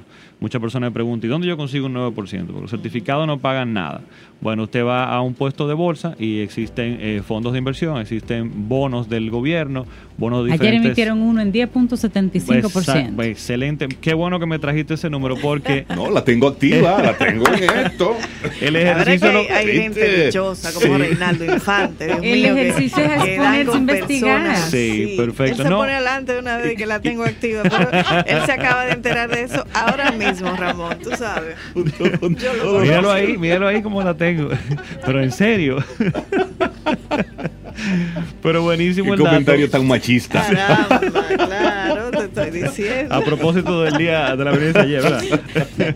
Muchas personas me preguntan, ¿y dónde yo consigo un 9%? Porque los certificados no pagan nada. Bueno, usted va a un puesto de bolsa y existen eh, fondos de inversión, existen bonos del gobierno, bonos Ayer diferentes. emitieron uno en 10.75%. Exacto, pues, excelente. Qué bueno que me trajiste ese número porque No, la tengo activa, la tengo en esto. el La verdad es que ejercicio... hay, hay gente dichosa como Sí. Reinaldo Infante. Dios El mío, ejercicio es que exponerse, con investigar. Sí, perfecto. Él se No. pone adelante de una vez que la tengo activa, pero él se acaba de enterar de eso ahora mismo, Ramón, tú sabes. Yo lo Míralo ahí, míralo ahí como la tengo. Pero en serio. Pero buenísimo Qué el dato. comentario tan machista. Caramba, claro, te estoy diciendo. A propósito del día de la violencia ayer, ¿verdad?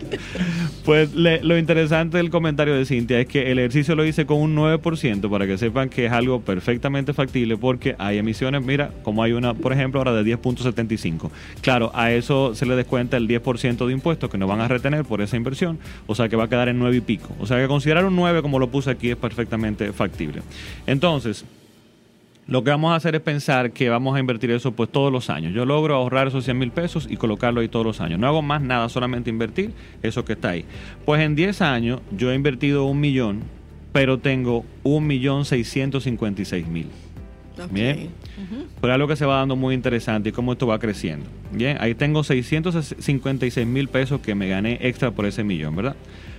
Pues le- lo interesante del comentario de Cintia es que el ejercicio lo hice con un 9% para que sepan que es algo perfectamente factible porque hay emisiones, mira, como hay una, por ejemplo, ahora de 10.75. Claro, a eso se le descuenta el 10% de impuestos que nos van a retener por esa inversión, o sea que va a quedar en 9 y pico. O sea que considerar un 9 como lo puse aquí es perfectamente factible. Entonces, lo que vamos a hacer es pensar que vamos a invertir eso pues todos los años. Yo logro ahorrar esos 100 mil pesos y colocarlo ahí todos los años. No hago más nada, solamente invertir eso que está ahí. Pues en 10 años yo he invertido un millón, pero tengo un millón 656 mil. Ok. Bien. Pero es algo que se va dando muy interesante y cómo esto va creciendo. Bien, ahí tengo 656 mil pesos que me gané extra por ese millón, ¿verdad?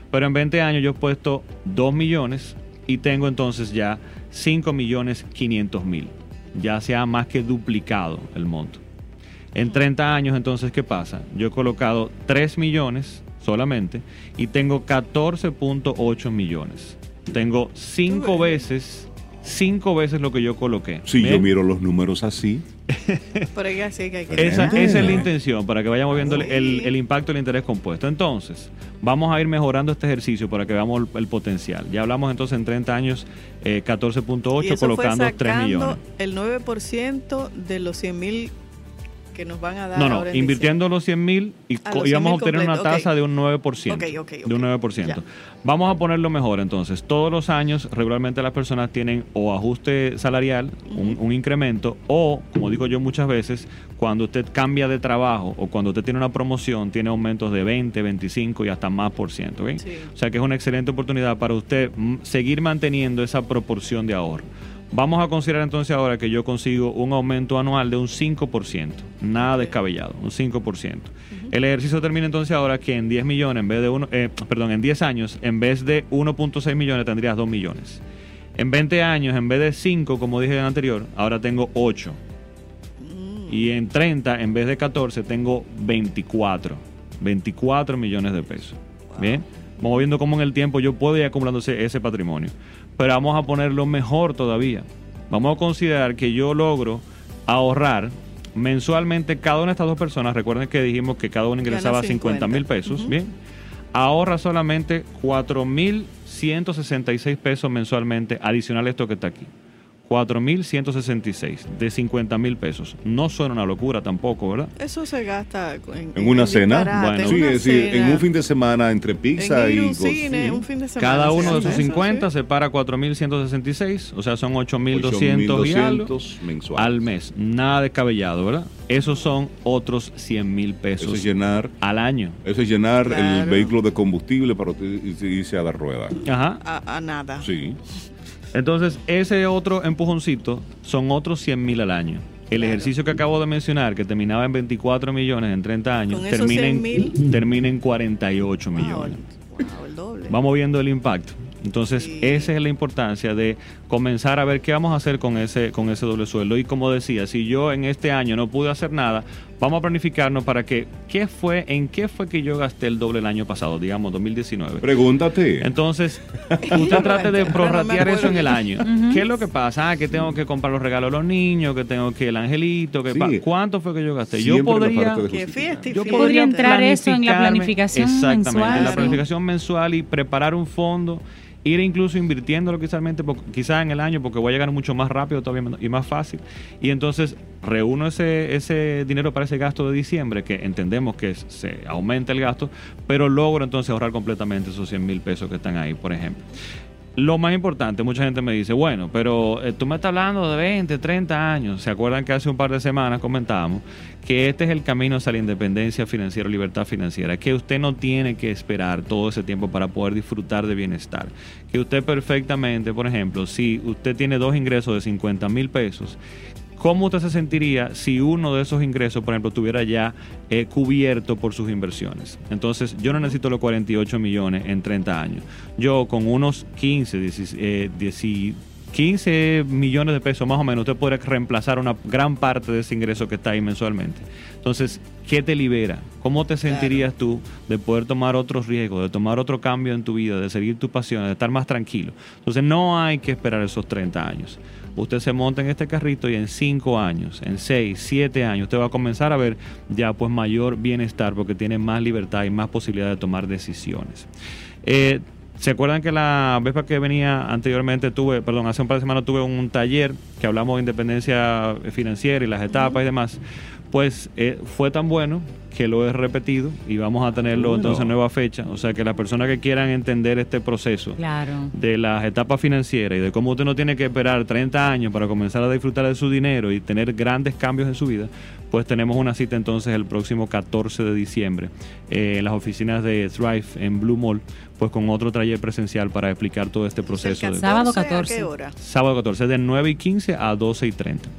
Pero en 20 años yo he puesto 2 millones y tengo entonces ya 5 millones 500 mil. Ya se ha más que duplicado el monto. En 30 años entonces, ¿qué pasa? Yo he colocado 3 millones solamente y tengo 14.8 millones. Tengo 5 veces, 5 veces lo que yo coloqué. Si yo miro los números así, que así que hay que Esa, esa es la intención, para que vayamos viendo el, el- el impacto del interés compuesto. Entonces, vamos a ir mejorando este ejercicio para que veamos el, el potencial. Ya hablamos entonces en 30 años, eh, 14.8, Y eso fue colocando 3 sacando millones. El 9% de los 100 mil que nos van a dar. No, no, ahora invirtiendo los 100 mil y A co- íbamos a 100.000 obtener una tasa de un 9%. Ok, ok, De un ok. 9%. Ya. Vamos a ponerlo mejor entonces. Todos los años regularmente las personas tienen o ajuste salarial, un, un incremento, o, como digo yo muchas veces, cuando usted despide de trabajo o cuando usted tiene una promoción, tiene aumentos de 20, 25 y hasta más por ciento. O sea que es una excelente oportunidad para usted mm, seguir manteniendo esa proporción de ahorro. Vamos a considerar entonces ahora que yo consigo un aumento anual de un 5%, nada descabellado, un 5%. El ejercicio termina entonces ahora que en 10 millones, en vez de uno, eh, perdón, en 10 años, en vez de 1.6 millones tendrías 2 millones. En 20 años, en vez de 5, como dije en el anterior, ahora tengo 8. Y en 30, en vez de 14, tengo 24. 24 millones de pesos. Bien. Vamos viendo cómo en el tiempo yo puedo ir acumulando ese, ese patrimonio. Pero vamos a ponerlo mejor todavía. Vamos a considerar que yo logro ahorrar mensualmente cada una de estas dos personas. Recuerden que dijimos que cada una ingresaba 50 mil 50. pesos. Bien. ahorra solamente 4.166 pesos mensualmente adicional a esto que está aquí. 4.166 de 50 mil pesos. No suena una locura tampoco, ¿verdad? Eso se gasta en, En una cena. disparate, sí, en una es decir, en cena. un fin de semana entre pizza En y un cine, sí. un fin de semana. Cada se uno de hace esos eso, 50 sí. separa 4.166, o sea, son 8.200 y algo 8.200 mensuales. al mes. Nada descabellado, ¿verdad? Esos son otros 100 mil Eso pesos es llenar, al año. eso es llenar el Claro. vehículo de combustible para usted irse a dar rueda. Ajá. A, a nada. Sí. Entonces, ese otro empujoncito son otros 100 mil al año. El Claro. ejercicio que acabo de mencionar, que terminaba en 24 millones en 30 años, termina en, 100.000. termina en 48 millones. Wow, wow, el doble. Vamos viendo el impacto. Entonces, Sí. esa es la importancia de comenzar a ver qué vamos a hacer con ese, con ese doble sueldo. Y como decía, si yo en este año no pude hacer nada, vamos a planificarnos para que, ¿qué fue, en qué fue que yo gasté el doble el año pasado, digamos 2019? Pregúntate. Entonces, usted trate de no prorratear eso en el año. ¿Qué es lo que pasa? Ah, que tengo que comprar los regalos a los niños, que tengo que el angelito, que Sí. ¿cuánto fue que yo gasté? Yo Siempre podría Que fiesta y yo. Podría entrar eso en la planificación Exactamente, mensual. en la Sí. planificación mensual y preparar un fondo, ir incluso invirtiéndolo quizás quizás en el año porque voy a llegar mucho más rápido todavía y más fácil. Y entonces reúno ese, ese dinero para ese gasto de diciembre, que entendemos que se aumenta el gasto, pero logro entonces ahorrar completamente esos 100 mil pesos que están ahí, por ejemplo. Lo más importante, mucha gente me dice, bueno, pero eh, tú me estás hablando de 20, 30 años. ¿Se acuerdan que hace un par de semanas comentábamos que este es el camino hacia la independencia financiera, libertad financiera? Que usted no tiene que esperar todo ese tiempo para poder disfrutar de bienestar. Que usted perfectamente, por ejemplo, si usted tiene dos ingresos de 50 mil pesos, ¿Cómo usted se sentiría si uno de esos ingresos, por ejemplo, estuviera ya eh, cubierto por sus inversiones? Entonces, yo no necesito los 48 millones en 30 años. Yo con unos 15, 16, eh, 10 15 millones de pesos más o menos, usted podría reemplazar una gran parte de ese ingreso que está ahí mensualmente. Entonces, ¿qué te libera? ¿Cómo te sentirías tú de poder tomar otros riesgos, de tomar otro cambio en tu vida, de seguir tus pasiones, de estar más tranquilo? Entonces, no hay que esperar esos 30 años usted se monta en este carrito y en 5 años, en 6, 7 años, usted va a comenzar a ver ya pues mayor bienestar porque tiene más libertad y más posibilidad de tomar decisiones. Eh, ¿Se acuerdan que la vez que venía anteriormente tuve, perdón, hace un par de semanas tuve un taller que hablamos de independencia financiera y las etapas y demás? Pues eh, fue tan bueno que lo he repetido y vamos a tenerlo Bueno. entonces en nueva fecha. O sea que las personas que quieran entender este proceso Claro. de las etapas financieras y de cómo usted no tiene que esperar 30 años para comenzar a disfrutar de su dinero y tener grandes cambios en su vida, pues tenemos una cita entonces el próximo 14 de diciembre eh, en las oficinas de Thrive en Blue Mall, pues con otro taller presencial para explicar todo este proceso. ¿El de- Sábado 14 ¿A 14. qué hora? Sábado 14, de 9 y 15 a 12 y 30.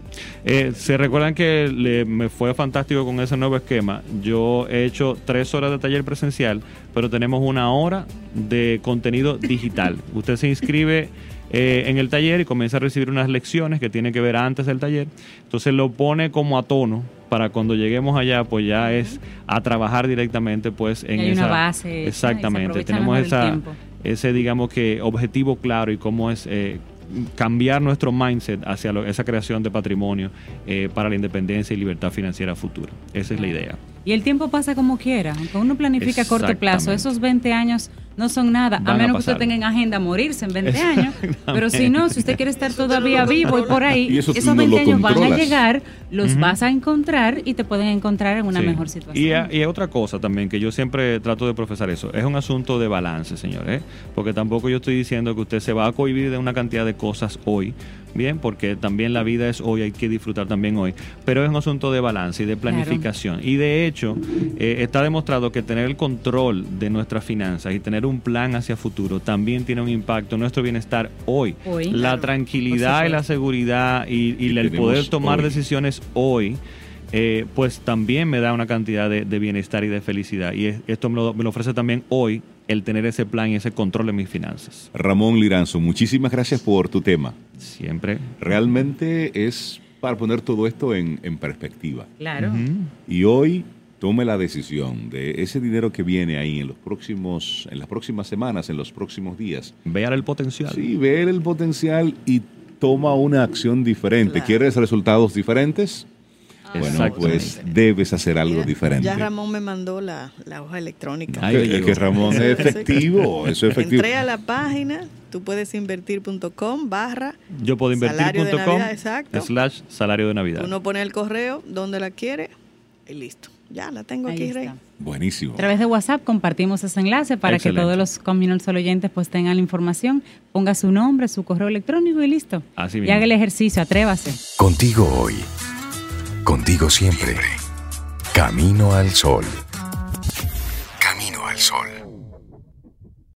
Eh, Se recuerdan que le- me fue fantástico con ese nuevo esquema. Yo he hecho tres horas de taller presencial, pero tenemos una hora de contenido digital. Usted se inscribe eh, en el taller y comienza a recibir unas lecciones que tiene que ver antes del taller. Entonces lo pone como a tono para cuando lleguemos allá, pues ya es a trabajar directamente, pues en Y hay una esa base hecha y se Exactamente. Tenemos esa ese, digamos que, objetivo claro y cómo es eh, cambiar nuestro mindset hacia lo- esa creación de patrimonio eh, para la independencia y libertad financiera futura. Esa es la idea. Y el tiempo pasa como quiera, aunque uno planifica a corto plazo, esos 20 años no son nada, Van a a menos que usted tenga en agenda morirse en 20 años. Pero si no, si usted quiere estar todavía vivo y por ahí, Y eso tú esos no 20 lo años van a llegar, los vas a encontrar y te pueden encontrar en una Sí. mejor Y, situación. a- y hay otra cosa también que yo siempre trato de profesar eso. Es un asunto de balance, señores. ¿eh? Porque tampoco yo estoy diciendo que usted se va a cohibir de una cantidad de cosas hoy. Bien, porque también la vida es hoy, hay que disfrutar también hoy. Pero es un asunto de balance y de planificación. Y de hecho, eh, está demostrado que tener el control de nuestras finanzas y tener un plan hacia futuro también tiene un impacto en nuestro bienestar hoy. Hoy. La Claro. tranquilidad y la seguridad y, el poder tomar hoy. decisiones hoy, eh, pues también me da una cantidad de, de bienestar y de felicidad. Y es- esto me lo, me lo ofrece también hoy el tener ese plan y ese control de mis finanzas. Ramón Liranzo, muchísimas gracias por tu tema. Siempre. Realmente es para poner todo esto en, en perspectiva. Claro. Y hoy tome la decisión de ese dinero que viene ahí en los próximos, en las próximas semanas, en los próximos días. Vean el potencial. Sí, ver el potencial y toma una acción diferente. Claro. ¿Quieres resultados diferentes? Bueno, Exactamente. pues debes hacer algo diferente. Ya Ramón me mandó la, la hoja electrónica. Que- llegó. que Ramón es efectivo, eso es efectivo. Entré a la página, tú puedes invertir.com barra, Yo puedo Salario de invertir.com Navidad, exacto. slash salario de Navidad. uno pone el correo donde la quiere y listo. Ya la tengo Ahí aquí, está. Rey. Buenísimo. A través de WhatsApp compartimos ese enlace para Excelente. que todos los Communal Sol oyentes pues tengan la información, ponga su nombre, su correo electrónico y listo. Así Y mismo. haga el ejercicio, atrévase. Contigo hoy. Contigo siempre. Camino al sol. Camino al sol.